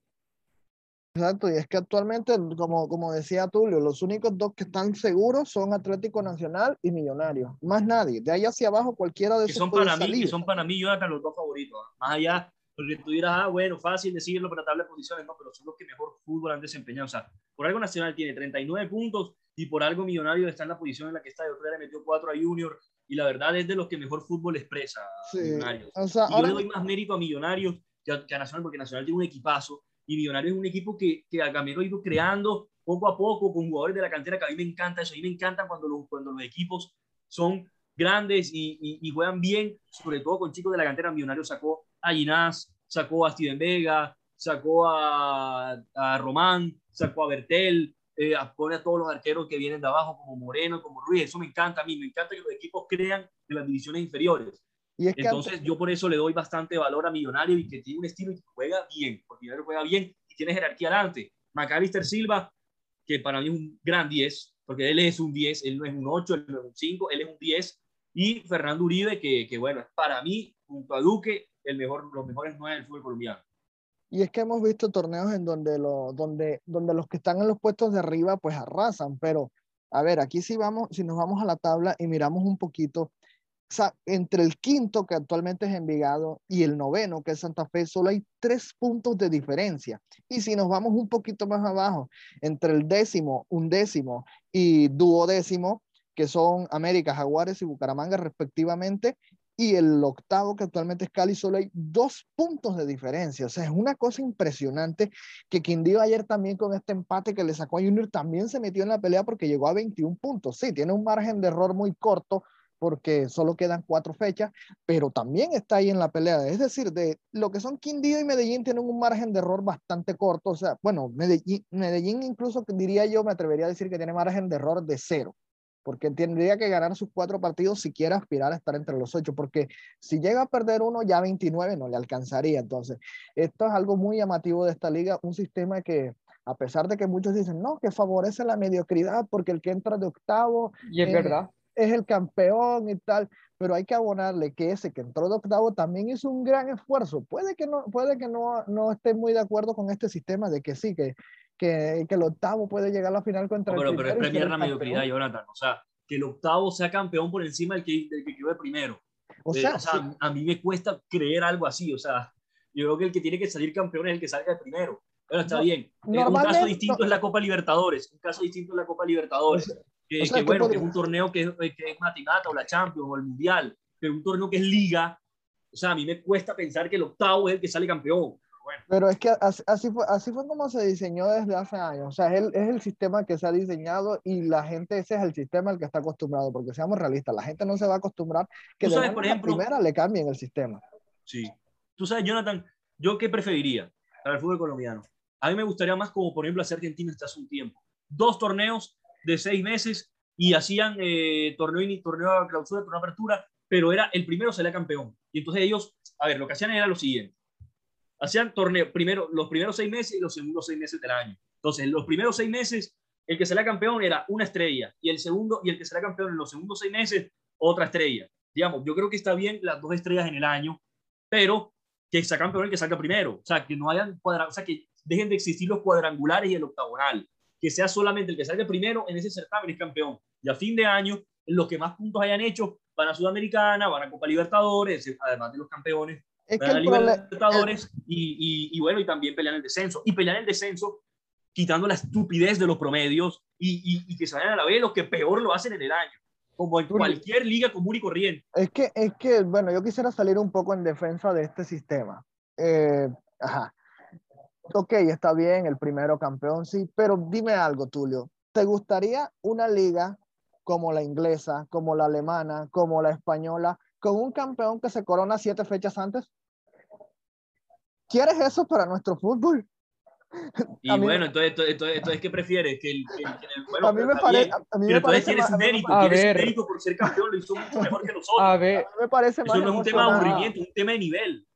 Exacto, y es que actualmente, como, como decía Tulio, los únicos dos que están seguros son Atlético Nacional y Millonarios. Más nadie. De ahí hacia abajo, cualquiera de que esos son puede para mí, salir. que son para mí, Jonathan, los dos favoritos. ¿ah? Más allá, porque tú dirás, ah, bueno, fácil decirlo para tabla de posiciones, no, pero son los que mejor fútbol han desempeñado. O sea, por algo Nacional tiene 39 puntos y por algo Millonario está en la posición en la que está. De otro día le metió 4 a Junior y la verdad es de los que mejor fútbol expresa Sí, Millonarios. O sea, Y yo ahora, le doy más mérito a Millonarios que a, que a Nacional, porque Nacional tiene un equipazo y Millonarios es un equipo que, que a Camilo ha ido creando poco a poco con jugadores de la cantera, que a mí me encanta eso. A mí me encanta cuando los, cuando los equipos son grandes y, y, y juegan bien, sobre todo con chicos de la cantera. Millonarios sacó a Ginás, sacó a Steven Vega, sacó a, a Román, sacó a Bertel, eh, pone a todos los arqueros que vienen de abajo, como Moreno, como Ruiz. Eso me encanta a mí, me encanta que los equipos crean en las divisiones inferiores. y es que Entonces, yo por eso le doy bastante valor a Millonario y que tiene un estilo y que juega bien, porque Millonario juega bien y tiene jerarquía adelante. Macalister Silva, que para mí es un gran 10, porque él es un 10, él no es un 8, él no es un 5, él es un 10. Y Fernando Uribe, que, que bueno, es para mí, junto a Duque, el mejor, los mejores nueve del fútbol colombiano. Y es que hemos visto torneos en donde, lo, donde, donde los que están en los puestos de arriba pues arrasan, pero a ver, aquí si vamos, si nos vamos a la tabla y miramos un poquito, entre el quinto que actualmente es Envigado y el noveno que es Santa Fe, solo hay tres puntos de diferencia. Y si nos vamos un poquito más abajo, entre el décimo, undécimo y duodécimo, que son América, Jaguares y Bucaramanga respectivamente, y el octavo, que actualmente es Cali, solo hay dos puntos de diferencia. O sea, es una cosa impresionante que Quindío ayer también con este empate que le sacó a Junior también se metió en la pelea porque llegó a 21 puntos. Sí, tiene un margen de error muy corto porque solo quedan cuatro fechas, pero también está ahí en la pelea. Es decir, de lo que son Quindío y Medellín tienen un margen de error bastante corto. O sea, bueno, Medellín, Medellín incluso diría yo, me atrevería a decir que tiene margen de error de cero porque tendría que ganar sus cuatro partidos si quiere aspirar a estar entre los ocho, porque si llega a perder uno, ya 29 no le alcanzaría. Entonces, esto es algo muy llamativo de esta liga, un sistema que, a pesar de que muchos dicen, no, que favorece la mediocridad, porque el que entra de octavo y es, verdad. Es el campeón y tal, pero hay que abonarle que ese que entró de octavo también hizo un gran esfuerzo. Puede que no, puede que no, no esté muy de acuerdo con este sistema de que sí, que que, que, el octavo puede llegar a la final contra el primero. Pero es premiar la mediocridad, Jonathan. O sea, que el octavo sea campeón por encima del que, del que quedó de primero. O eh, sea, o sea a mí me cuesta creer algo así. O sea, yo creo que el que tiene que salir campeón es el que salga de primero. Pero está bien. Eh, un caso distinto es la Copa Libertadores. Un caso distinto es la Copa Libertadores. Que, que, bueno, que es un torneo que, que es matinata o la Champions o el Mundial. Pero un torneo que es liga. O sea, a mí me cuesta pensar que el octavo es el que sale campeón. Pero es que así, fue, así fue como se diseñó desde hace años. O sea, es el, es el sistema que se ha diseñado y la gente, ese es el sistema al que está acostumbrado, porque seamos realistas, la gente no se va a acostumbrar que de sabes, por ejemplo, la primera le cambien el sistema. Sí. Tú sabes, Jonathan, ¿yo qué preferiría para el fútbol colombiano? A mí me gustaría más como, por ejemplo, hacer Argentina hasta hace un tiempo. Dos torneos de seis meses y hacían eh, torneo, torneo de clausura, torneo apertura, pero era el primero salía campeón. Y entonces ellos, a ver, lo que hacían era lo siguiente hacían torneo, primero, los primeros seis meses y los segundos seis meses del año. Entonces, los primeros seis meses, el que será campeón era una estrella y el segundo y el que será campeón en los segundos seis meses, otra estrella. Digamos, yo creo que está bien las dos estrellas en el año, pero que sea campeón el que salga primero. O sea, que no hayan cuadra, o sea, que dejen de existir los cuadrangulares y el octagonal. Que sea solamente el que salga primero en ese certamen es campeón. Y a fin de año, los que más puntos hayan hecho van a Sudamericana, van a Copa Libertadores, además de los campeones, es que el Libertadores y, y, bueno, y también pelean el descenso. Y pelean el descenso quitando la estupidez de los promedios y, y, que se vayan a la vez los que peor lo hacen en el año, como en cualquier liga común y corriente. Es que, es que, bueno, yo quisiera salir un poco en defensa de este sistema. Eh, ajá. Ok, está bien, el primero campeón, sí, pero dime algo, Tulio. ¿Te gustaría una liga como la inglesa, como la alemana, como la española, con un campeón que se corona siete fechas antes? ¿Quieres eso para nuestro fútbol? Y bueno, entonces, entonces, entonces, ¿qué prefieres? Que el, que, el, bueno, a mí me, parece, a mí me parece. Tienes mérito, a tienes ver. mérito por ser campeón, lo hizo mucho mejor que nosotros. A ver, a mí me parece Eso no es un tema de aburrimiento, es un tema de nivel.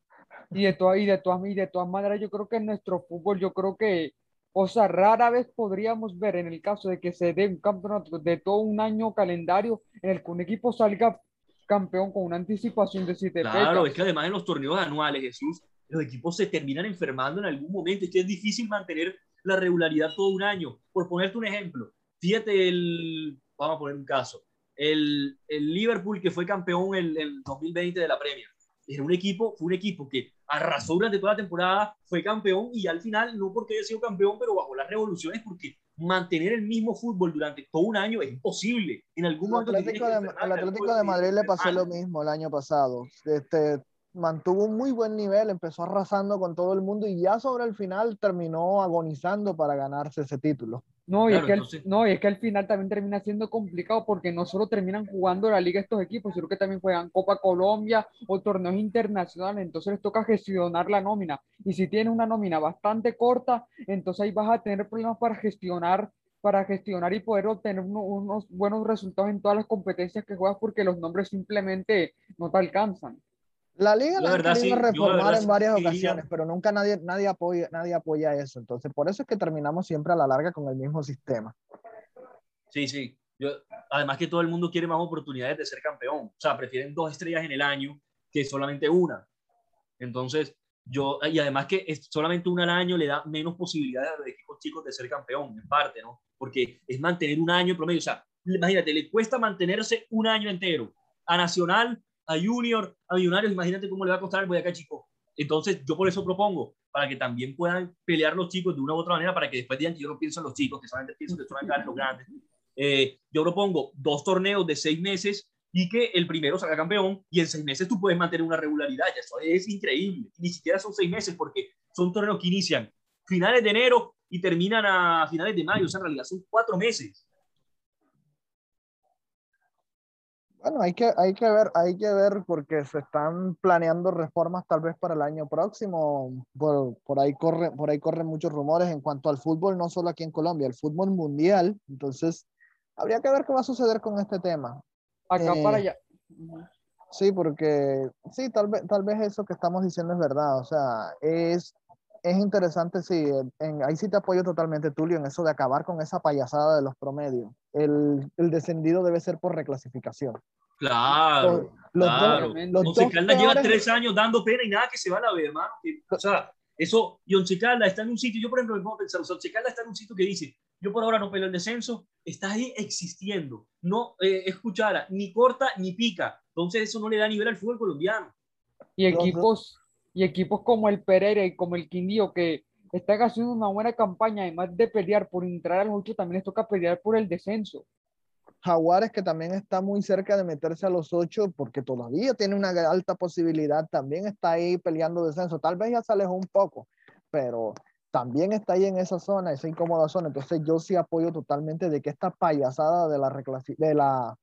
Y de, todas, y, de todas, y de todas maneras, yo creo que en nuestro fútbol, yo creo que, o sea, rara vez podríamos ver en el caso de que se dé un campeonato de todo un año calendario en el que un equipo salga campeón con una anticipación de siete Claro, es que además en los torneos anuales, Jesús, los equipos se terminan enfermando en algún momento. Es que es difícil mantener la regularidad todo un año. Por ponerte un ejemplo, fíjate el, vamos a poner un caso, el, el Liverpool que fue campeón en el 2020 de la Premier. Era un equipo, fue un equipo que arrasó durante toda la temporada, fue campeón y al final, no porque haya sido campeón, pero bajo las revoluciones, porque mantener el mismo fútbol durante todo un año es imposible. En algún momento. El Atlético, de, Atlético de Madrid le pasó lo mismo el año pasado. Este, mantuvo un muy buen nivel, empezó arrasando con todo el mundo y ya sobre el final terminó agonizando para ganarse ese título. No, y, es que no, y es que al final también termina siendo complicado porque no solo terminan jugando la liga estos equipos, sino que también juegan Copa Colombia o torneos internacionales, entonces les toca gestionar la nómina. Y si tienes una nómina bastante corta, entonces ahí vas a tener problemas para gestionar para gestionar y poder obtener unos buenos resultados en todas las competencias que juegas porque los nombres simplemente no te alcanzan. La liga la, ha querido reformar en varias ocasiones, pero nunca nadie, nadie, apoya, nadie apoya eso. Entonces, por eso es que terminamos siempre a la larga con el mismo sistema. Sí, sí. Yo, además que todo el mundo quiere más oportunidades de ser campeón. O sea, prefieren dos estrellas en el año que solamente una. Entonces, yo, y además que es solamente una al año le da menos posibilidades a los equipos chicos de ser campeón, en parte, ¿no? Porque es mantener un año promedio. O sea, imagínate, le cuesta mantenerse un año entero. A Nacional a Junior, a Millonarios, imagínate cómo le va a costar el Boyacá chico. Entonces, yo por eso propongo, para que también puedan pelear los chicos de una u otra manera, para que después digan que yo no pienso en los chicos, que solamente pienso que son acá los grandes. Eh, yo propongo dos torneos de seis meses y que el primero salga campeón y en seis meses tú puedes mantener una regularidad. Eso es increíble. Ni siquiera son seis meses porque son torneos que inician finales de enero y terminan a finales de mayo. O sea, en realidad son cuatro meses. Bueno, hay que, hay que ver, hay que ver porque se están planeando reformas tal vez para el año próximo. Por, por ahí corre, por ahí corren muchos rumores en cuanto al fútbol, no solo aquí en Colombia, el fútbol mundial. Entonces, habría que ver qué va a suceder con este tema. Acá Eh, para allá. Sí, porque sí, tal vez, tal vez eso que estamos diciendo es verdad. O sea, es, es interesante, sí, en- en- ahí sí te apoyo totalmente, Tulio, en eso de acabar con esa payasada de los promedios. El, el descendido debe ser por reclasificación. Claro. Los Claro. dos, los Once Caldas lleva tres años dando pena y nada que se va a la B, hermano. O sea, eso, y Once Caldas está en un sitio, yo por ejemplo me pongo a pensar, o sea, Once Caldas está en un sitio que dice, yo por ahora no peleo el descenso, está ahí existiendo, no eh, escuchara, ni corta ni pica. Entonces eso no le da nivel al fútbol colombiano. Y Los equipos, y equipos como el Pereira y como el Quindío que están haciendo una buena campaña, además de pelear por entrar a los ocho, también les toca pelear por el descenso. Jaguares que también está muy cerca de meterse a los ocho porque todavía tiene una alta posibilidad, también está ahí peleando descenso, tal vez ya se alejó un poco, pero también está ahí en esa zona, esa incómoda zona, entonces yo sí apoyo totalmente de que esta payasada de la de la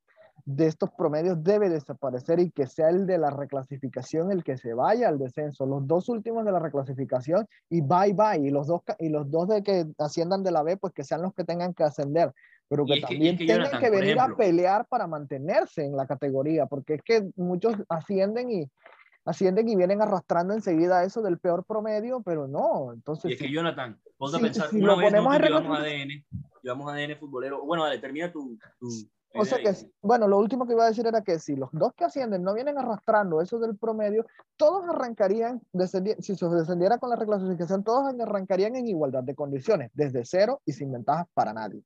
de estos promedios debe desaparecer y que sea el de la reclasificación el que se vaya al descenso, los dos últimos de la reclasificación y bye bye, y los dos, y los dos de que asciendan de la B, pues que sean los que tengan que ascender, pero que que- también es que, tengan Jonathan, que venir ejemplo- a pelear para mantenerse en la categoría, porque es que muchos ascienden y ascienden y vienen arrastrando enseguida eso del peor promedio, pero no, entonces Y es que Jonathan, ponte Sí, a pensar, si una vez ponemos nosotros llevamos ADN, llevamos ADN futbolero. Bueno, dale, termina tu... tu o sea que, bueno, lo último que iba a decir era que si los dos que ascienden no vienen arrastrando eso del promedio, todos arrancarían, si se descendiera con la reclasificación, todos arrancarían en igualdad de condiciones, desde cero y sin ventajas para nadie.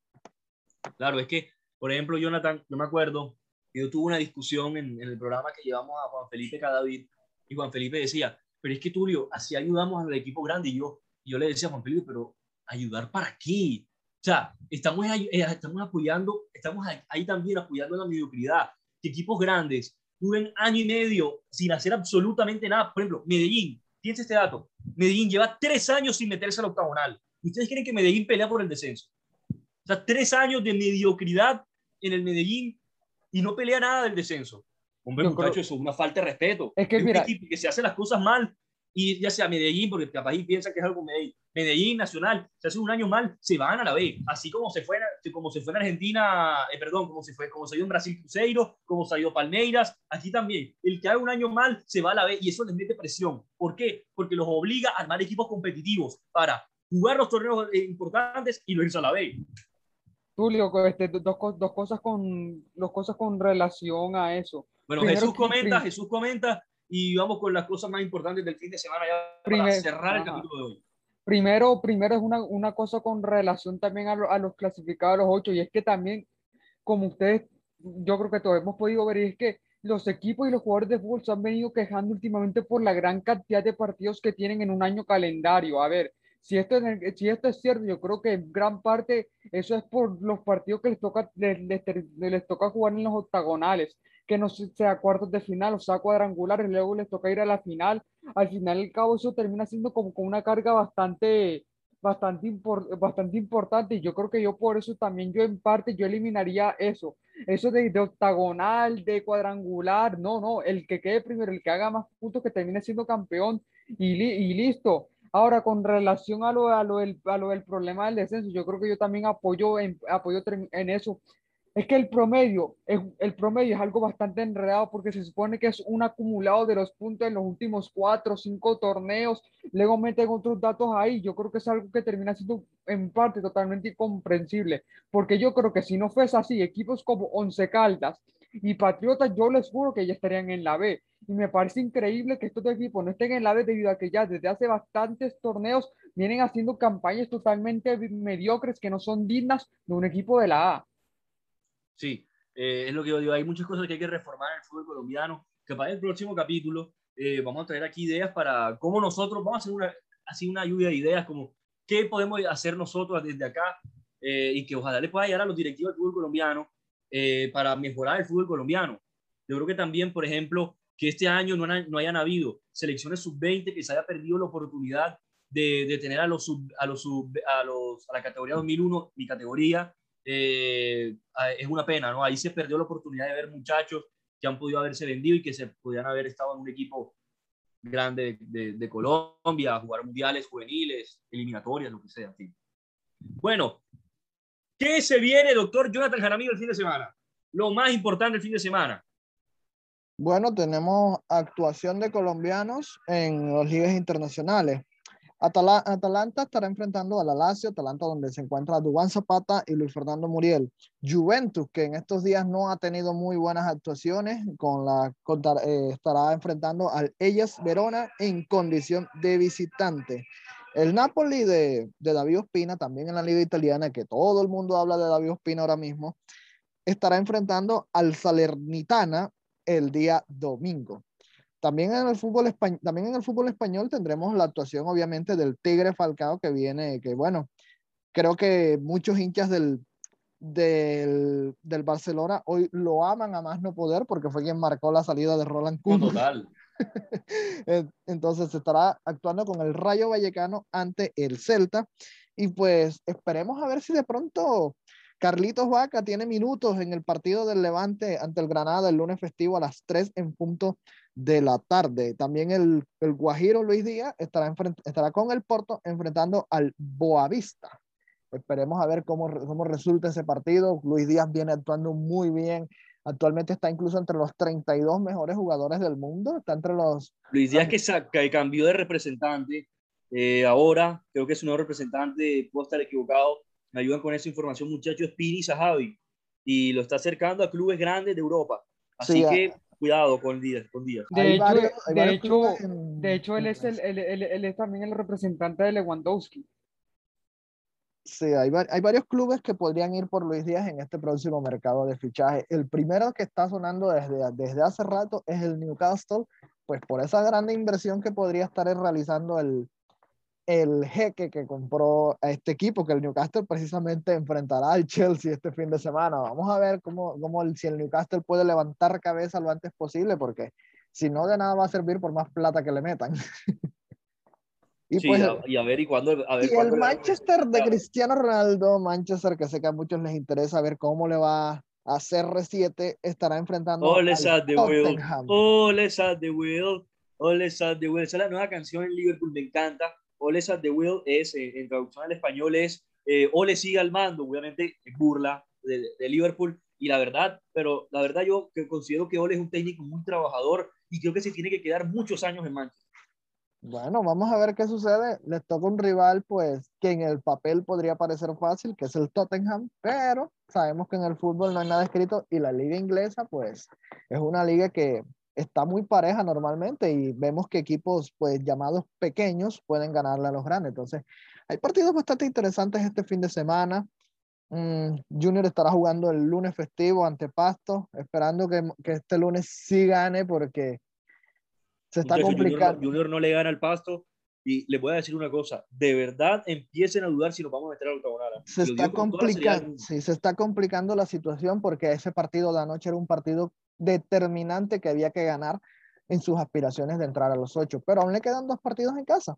Claro, es que, por ejemplo, Jonathan, yo me acuerdo yo tuve una discusión en, en el programa que llevamos a Juan Felipe Cadavid y Juan Felipe decía, pero es que Tulio, así ayudamos al equipo grande y yo, y yo le decía a Juan Felipe, pero ¿ayudar para qué? Sea, estamos, ahí- eh, estamos apoyando, estamos ahí, también apoyando la mediocridad, que equipos grandes duren año y medio sin hacer absolutamente nada. Por ejemplo, Medellín, fíjense este dato, Medellín lleva tres años sin meterse al octagonal. ¿Ustedes creen que Medellín pelea por el descenso? O sea, tres años de mediocridad en el Medellín y no pelea nada del descenso. Hombre, creo- muchachos, eso es una falta de respeto. Es que un mira- equipo que se hace las cosas mal y ya sea Medellín, porque capaz y piensa que es algo Medellín, Medellín, Nacional, se hace un año mal, se van a la B. Así como se fue, como se fue en Argentina, eh, perdón, como se fue, como se dio en Brasil Cruzeiro, como se ido Palmeiras, aquí también. El que haga un año mal se va a la B y eso les mete presión. ¿Por qué? Porque los obliga a armar equipos competitivos para jugar los torneos eh, importantes y no irse a la B. Tulio, este, do- dos, dos cosas con, dos cosas con relación a eso. Bueno, Primero Jesús comenta, Jesús comenta y vamos con las cosas más importantes del fin de semana ya para Primer- cerrar el capítulo de hoy. Primero, primero es una, una cosa con relación también a, lo- a los clasificados a los ocho, y es que también, como ustedes, yo creo que todos hemos podido ver, y es que los equipos y los jugadores de fútbol se han venido quejando últimamente por la gran cantidad de partidos que tienen en un año calendario. A ver, si esto es, si esto es cierto, yo creo que en gran parte eso es por los partidos que les toca, les, les les toca jugar en los octagonales, que no se- sea cuartos de final o sea cuadrangulares, luego les toca ir a la final al final del cabo eso termina siendo como con una carga bastante, bastante, impor- bastante importante y yo creo que yo por eso también yo en parte yo eliminaría eso, eso de, de octagonal, de cuadrangular, no, no, el que quede primero, el que haga más puntos que termine siendo campeón y, li- y listo. Ahora, con relación a lo, a, lo del, a lo del problema del descenso, yo creo que yo también apoyo en, apoyo en eso. Es que el promedio, es, el promedio es algo bastante enredado porque se supone que es un acumulado de los puntos en los últimos cuatro o cinco torneos, luego meten otros datos ahí, yo creo que es algo que termina siendo en parte totalmente incomprensible, porque yo creo que si no fuese así, equipos como Once Caldas y Patriotas, yo les juro que ya estarían en la B, y me parece increíble que estos equipos no estén en la B debido a que ya desde hace bastantes torneos vienen haciendo campañas totalmente mediocres que no son dignas de un equipo de la A. Sí, eh, es lo que yo digo. Hay muchas cosas que hay que reformar en el fútbol colombiano. Que para el próximo capítulo eh, vamos a traer aquí ideas para cómo nosotros vamos a hacer una, así una lluvia de ideas, como qué podemos hacer nosotros desde acá eh, y que ojalá le pueda llegar a los directivos del fútbol colombiano eh, para mejorar el fútbol colombiano. Yo creo que también, por ejemplo, que este año no, no hayan habido selecciones sub-20 que se haya perdido la oportunidad de, de tener a los, sub, a, los sub, a, los, a la categoría 2001, mi categoría, eh, es una pena, ¿no? Ahí se perdió la oportunidad de ver muchachos que han podido haberse vendido y que se podían haber estado en un equipo grande de, de Colombia, jugar mundiales juveniles, eliminatorias, lo que sea. Bueno, ¿qué se viene, doctor Jonathan Jaramillo, el fin de semana? Lo más importante el fin de semana. Bueno, tenemos actuación de colombianos en las ligas internacionales. Atalanta estará enfrentando a la Lazio, Atalanta donde se encuentra Dubán Zapata y Luis Fernando Muriel. Juventus, que en estos días no ha tenido muy buenas actuaciones, con la, eh, estará enfrentando al Ellas Verona en condición de visitante. El Napoli de, de David Ospina, también en la liga italiana, que todo el mundo habla de David Ospina ahora mismo, estará enfrentando al Salernitana el día domingo. También en, el fútbol español, también en el fútbol español tendremos la actuación, obviamente, del Tigre Falcao, que viene, que bueno, creo que muchos hinchas del, del, del, Barcelona hoy lo aman a más no poder porque fue quien marcó la salida de Roland Koeman. Total. Entonces se estará actuando con el Rayo Vallecano ante el Celta y pues esperemos a ver si de pronto Carlitos Vaca tiene minutos en el partido del Levante ante el Granada el lunes festivo a las 3 en punto de la tarde. También el, el Guajiro Luis Díaz estará, estará con el Porto enfrentando al Boavista. Esperemos a ver cómo, cómo resulta ese partido. Luis Díaz viene actuando muy bien. Actualmente está incluso entre los 32 mejores jugadores del mundo. Está entre los. Luis Díaz que, que cambió de representante. Eh, ahora creo que es un nuevo representante. Puedo estar equivocado. Me ayudan con esa información, muchachos. Pini Sahavi. Y lo está acercando a clubes grandes de Europa. Así que cuidado con Díaz. Con Díaz. De, hecho, de, hecho, de hecho, él es, el, él, él, él es también el representante de Lewandowski. Sí, hay, hay, varios clubes que podrían ir por Luis Díaz en este próximo mercado de fichaje. El primero que está sonando desde, desde hace rato es el Newcastle, pues por esa grande inversión que podría estar realizando el, el jeque que compró a este equipo, que el Newcastle precisamente enfrentará al Chelsea este fin de semana. Vamos a ver cómo, cómo el, si el Newcastle puede levantar cabeza lo antes posible, porque si no, de nada va a servir por más plata que le metan. y, sí, pues, y a ver, y cuándo. A ver, y el Manchester de Cristiano Ronaldo, Manchester, que sé que a muchos les interesa ver cómo le va a CR7, estará enfrentando. Ole al the Tottenham. Ole sad the Will. Ole sad the Will. Esa es la nueva canción en Liverpool, me encanta Ole at the Wheel es, eh, en traducción al español, es eh, Ole sigue al mando, obviamente burla de, Liverpool. Y la verdad, pero la verdad yo considero que Ole es un técnico muy trabajador y creo que se tiene que quedar muchos años en Manchester. Bueno, vamos a ver qué sucede. Les toca un rival, pues, que en el papel podría parecer fácil, que es el Tottenham, pero sabemos que en el fútbol no hay nada escrito y la liga inglesa, pues, es una liga que está muy pareja normalmente y vemos que equipos pues llamados pequeños pueden ganarle a los grandes. Entonces, hay partidos bastante interesantes este fin de semana. Mm, Junior estará jugando el lunes festivo ante Pasto, esperando que, que este lunes sí gane porque se está complicando. Junior, no le gana al Pasto y le voy a decir una cosa, de verdad empiecen a dudar si nos vamos a meter al octagonal. ¿eh? Se está complicando, sí, se está complicando la situación porque ese partido de anoche era un partido determinante que había que ganar en sus aspiraciones de entrar a los ocho. Pero aún le quedan dos partidos en casa.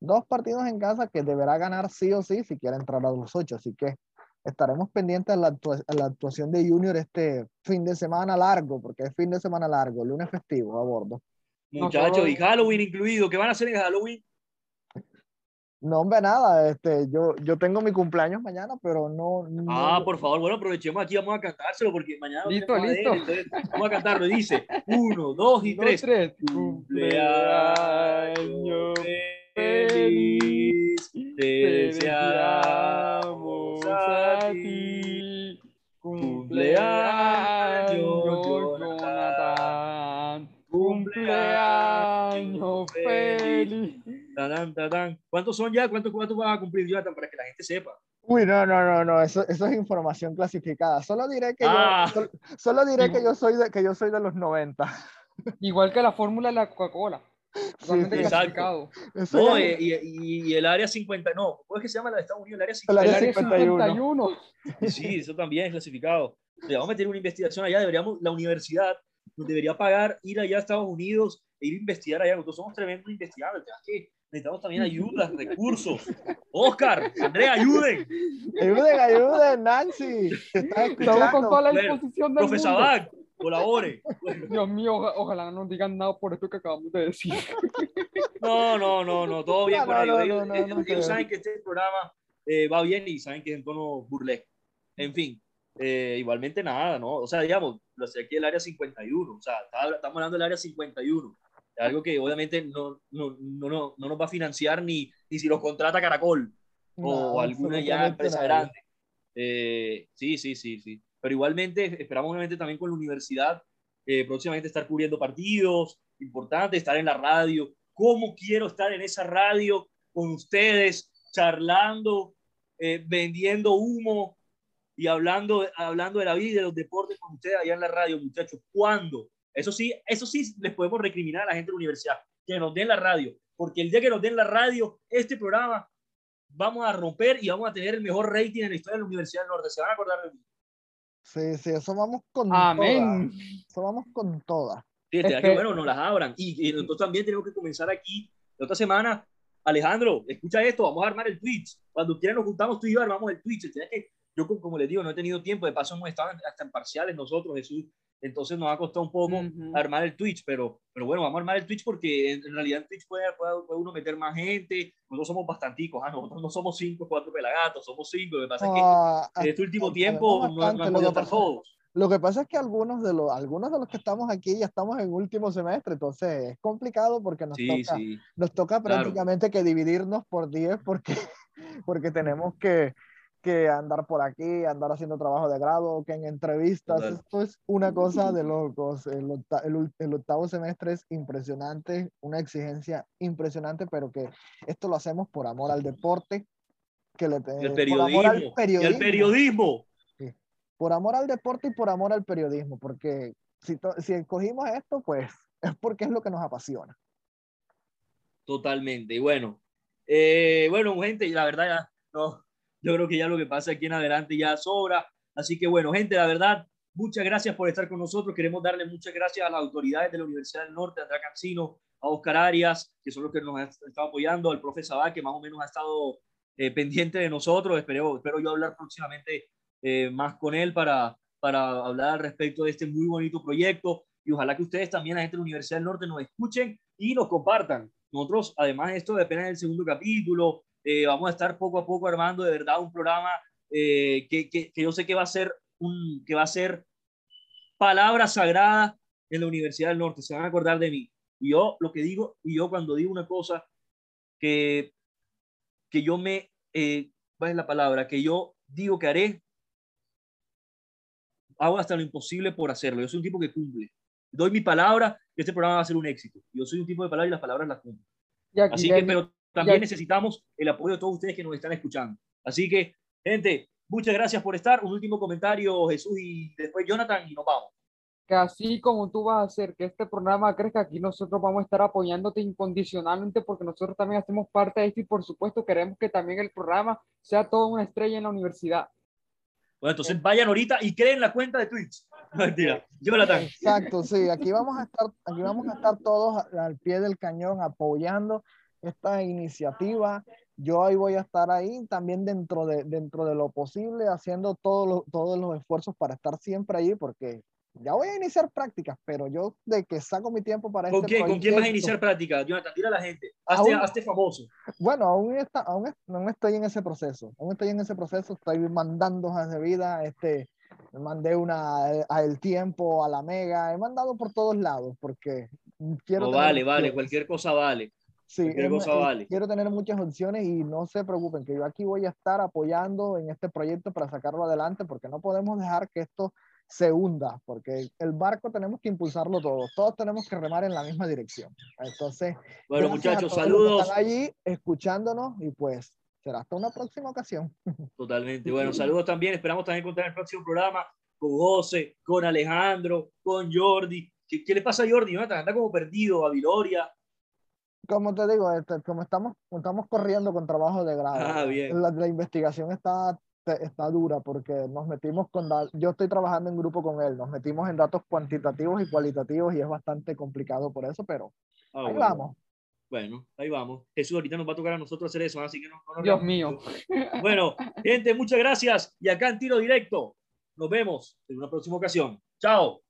Dos partidos en casa que deberá ganar sí o sí si quiere entrar a los ocho. Así que estaremos pendientes a la, la, actuación de Junior este fin de semana largo, porque es fin de semana largo, lunes festivo a bordo. Muchachos, y Halloween incluido. ¿Qué van a hacer en Halloween? No, hombre, nada, este, yo, yo tengo mi cumpleaños mañana, pero no, Ah, por favor, bueno, aprovechemos aquí, vamos a cantárselo, porque mañana... Listo, listo. vamos a cantarlo, dice, uno, dos y tres. tres. Cumpleaños feliz, te deseamos a ti. Cumpleaños, Jonathan. Cumpleaños feliz. ¿Cuántos son ya? ¿Cuántos, ¿Cuántos vas a cumplir, Jonathan, para que la gente sepa? Uy, no, no, no, no, eso, eso es información clasificada. Solo diré que ah. yo, solo, diré que yo soy de, que yo soy de los 90. Igual que la fórmula de la Coca-Cola. Totalmente sí, exacto. clasificado. Ese No, eh, y, y el área 50, no, ¿cómo es que se llama la de Estados Unidos? El área El 50. área El área 51. 51. Sí, eso también es clasificado. Le vamos a meter una investigación allá, deberíamos, la universidad nos debería pagar ir allá a Estados Unidos e ir a investigar allá. Nosotros somos tremendos investigadores. ¿verdad que necesitamos también ayuda, recursos. Oscar, Andrea, ayuden. Ayuden, ayuden, Nancy. Estamos con toda la disposición del Profesor mundo. Abad, colabore. Dios mío, oja- ojalá no nos digan nada por esto que acabamos de decir. no, no, no, no, todo bien No, con no, ellos. no, ellos, ellos- no ellos creo. saben que este programa eh, va bien y saben que es en tono burlesco. En fin, eh, igualmente nada, ¿no? O sea, digamos, lo sé aquí el área 51, o sea, estamos hablando del área 51. Algo que obviamente no, no, no, no, no nos va a financiar ni, ni si los contrata Caracol o alguna ya empresa grande. Eh, sí, sí, sí, sí. Pero igualmente esperamos obviamente también con la universidad eh, próximamente estar cubriendo partidos, importante estar en la radio. ¿Cómo quiero estar en esa radio con ustedes, charlando, eh, vendiendo humo y hablando, hablando de la vida y de los deportes con ustedes allá en la radio, muchachos? ¿Cuándo? Eso sí, eso sí les podemos recriminar a la gente de la universidad, que nos den la radio, porque el día que nos den la radio, este programa vamos a romper y vamos a tener el mejor rating en la historia de la Universidad del Norte. Se van a acordar de mí. Sí, sí, eso vamos con Amén. todas. Eso vamos con todas. Sí, este año, bueno, nos las abran. Y, y nosotros también tenemos que comenzar aquí. La otra semana, Alejandro, escucha esto, vamos a armar el Twitch. Cuando quieran nos juntamos tú y yo, armamos el Twitch. El tema es que yo, como- les digo, no he tenido tiempo. De paso, hemos estado hasta en parciales nosotros, Jesús. Entonces nos ha costado un poco Ujú. armar el Twitch, pero, pero bueno, vamos a armar el Twitch porque en, en realidad en Twitch puede, puede, puede uno meter más gente. Nosotros somos bastanticos, ah, nosotros no somos cinco, cuatro pelagatos, somos cinco. Lo que pasa Ah, es que en este último tiempo no, han podido estar todos. Lo que pasa es que algunos de los, algunos de los que estamos aquí ya estamos en último semestre, entonces es complicado porque nos Sí, toca, sí. nos toca claro. prácticamente que dividirnos por 10 porque, porque tenemos que, que andar por aquí, andar haciendo trabajo de grado, que en entrevistas, Total. esto es una cosa de locos. El, octa- el el octavo semestre es impresionante, una exigencia impresionante, pero que esto lo hacemos por amor al deporte, que le el Eh, por amor al periodismo. Y el periodismo. por amor al deporte y por amor al periodismo, porque si, si escogimos esto, pues es porque es lo que nos apasiona. Totalmente. Y bueno, eh, bueno, gente, la verdad ya, no, yo creo que ya lo que pasa aquí en adelante ya sobra. Así que bueno, gente, la verdad, muchas gracias por estar con nosotros. Queremos darle muchas gracias a las autoridades de la Universidad del Norte, a Andrea Cancino, a Oscar Arias, que son los que nos han estado apoyando, al profe Sabá, que más o menos ha estado eh, pendiente de nosotros. Espero, espero yo hablar próximamente eh, más con él para, para hablar al respecto de este muy bonito proyecto. Y ojalá que ustedes también, la gente de la Universidad del Norte, nos escuchen y nos compartan. Nosotros, además de esto, apenas el segundo capítulo, eh, vamos a estar poco a poco armando de verdad un programa eh, que, que, que yo sé que va a ser un, que va a ser palabra sagrada en la Universidad del Norte. Se van a acordar de mí. Y yo lo que digo, y yo cuando digo una cosa, que, que yo me, eh, ¿cuál es la palabra? Que yo digo que haré, hago hasta lo imposible por hacerlo. Yo soy un tipo que cumple. Doy mi palabra que este programa va a ser un éxito. Yo soy un tipo de palabra y las palabras las cumplo. Así que, pero también ya- necesitamos el apoyo de todos ustedes que nos están escuchando. Así que, gente, muchas gracias por estar. Un último comentario, Jesús, y después Jonathan, y nos vamos. que así como tú vas a hacer que este programa crezca, aquí nosotros vamos a estar apoyándote incondicionalmente porque nosotros también hacemos parte de esto y por supuesto queremos que también el programa sea toda una estrella en la universidad. Bueno, entonces vayan ahorita y creen la cuenta de Twitch. Mentira. Jonathan. Exacto, sí, aquí vamos a estar, aquí vamos a estar todos al pie del cañón apoyando esta iniciativa. Yo ahí voy a estar ahí también dentro de, dentro de lo posible, haciendo todos los, todos los esfuerzos para estar siempre allí, porque ya voy a iniciar prácticas, pero yo de que saco mi tiempo para ¿Con este quién? ¿Con quién vas a iniciar práctica? Jonathan, tira a la gente. Hazte, Aún- hazte famoso. Bueno, aún, está, aún, aún estoy en ese proceso. Aún estoy en ese proceso. Estoy mandando hojas de vida. Este, mandé una eh, a El Tiempo, a la Mega. He mandado por todos lados porque quiero. No, vale, vale. Cualquier cosa vale. Sí, es- cosa vale. Quiero tener muchas opciones y no se preocupen que yo aquí voy a estar apoyando en este proyecto para sacarlo adelante porque no podemos dejar que esto se hunda porque el barco tenemos que impulsarlo todos. Todos tenemos que remar en la misma dirección. Entonces, Bueno, muchachos, saludos. Están allí escuchándonos y pues será hasta una próxima ocasión. Totalmente. Bueno, saludos también. Esperamos también encontrar el próximo programa con José, con Alejandro, con Jordi. ¿Qué, qué le pasa a Jordi? Jonathan anda como perdido, a Viloria. Como te digo, este, como estamos, estamos corriendo con trabajo de grado, Ah, bien. la, la investigación está, está dura porque nos metimos con, da- yo estoy trabajando en grupo con él, nos metimos en datos cuantitativos y cualitativos y es bastante complicado por eso, pero Ah, ahí bueno. vamos. Bueno, ahí vamos. Jesús, ahorita nos va a tocar a nosotros hacer eso, así que no, no nos Dios mío. Bueno, gente, muchas gracias. Y acá en tiro directo, nos vemos en una próxima ocasión. Chao.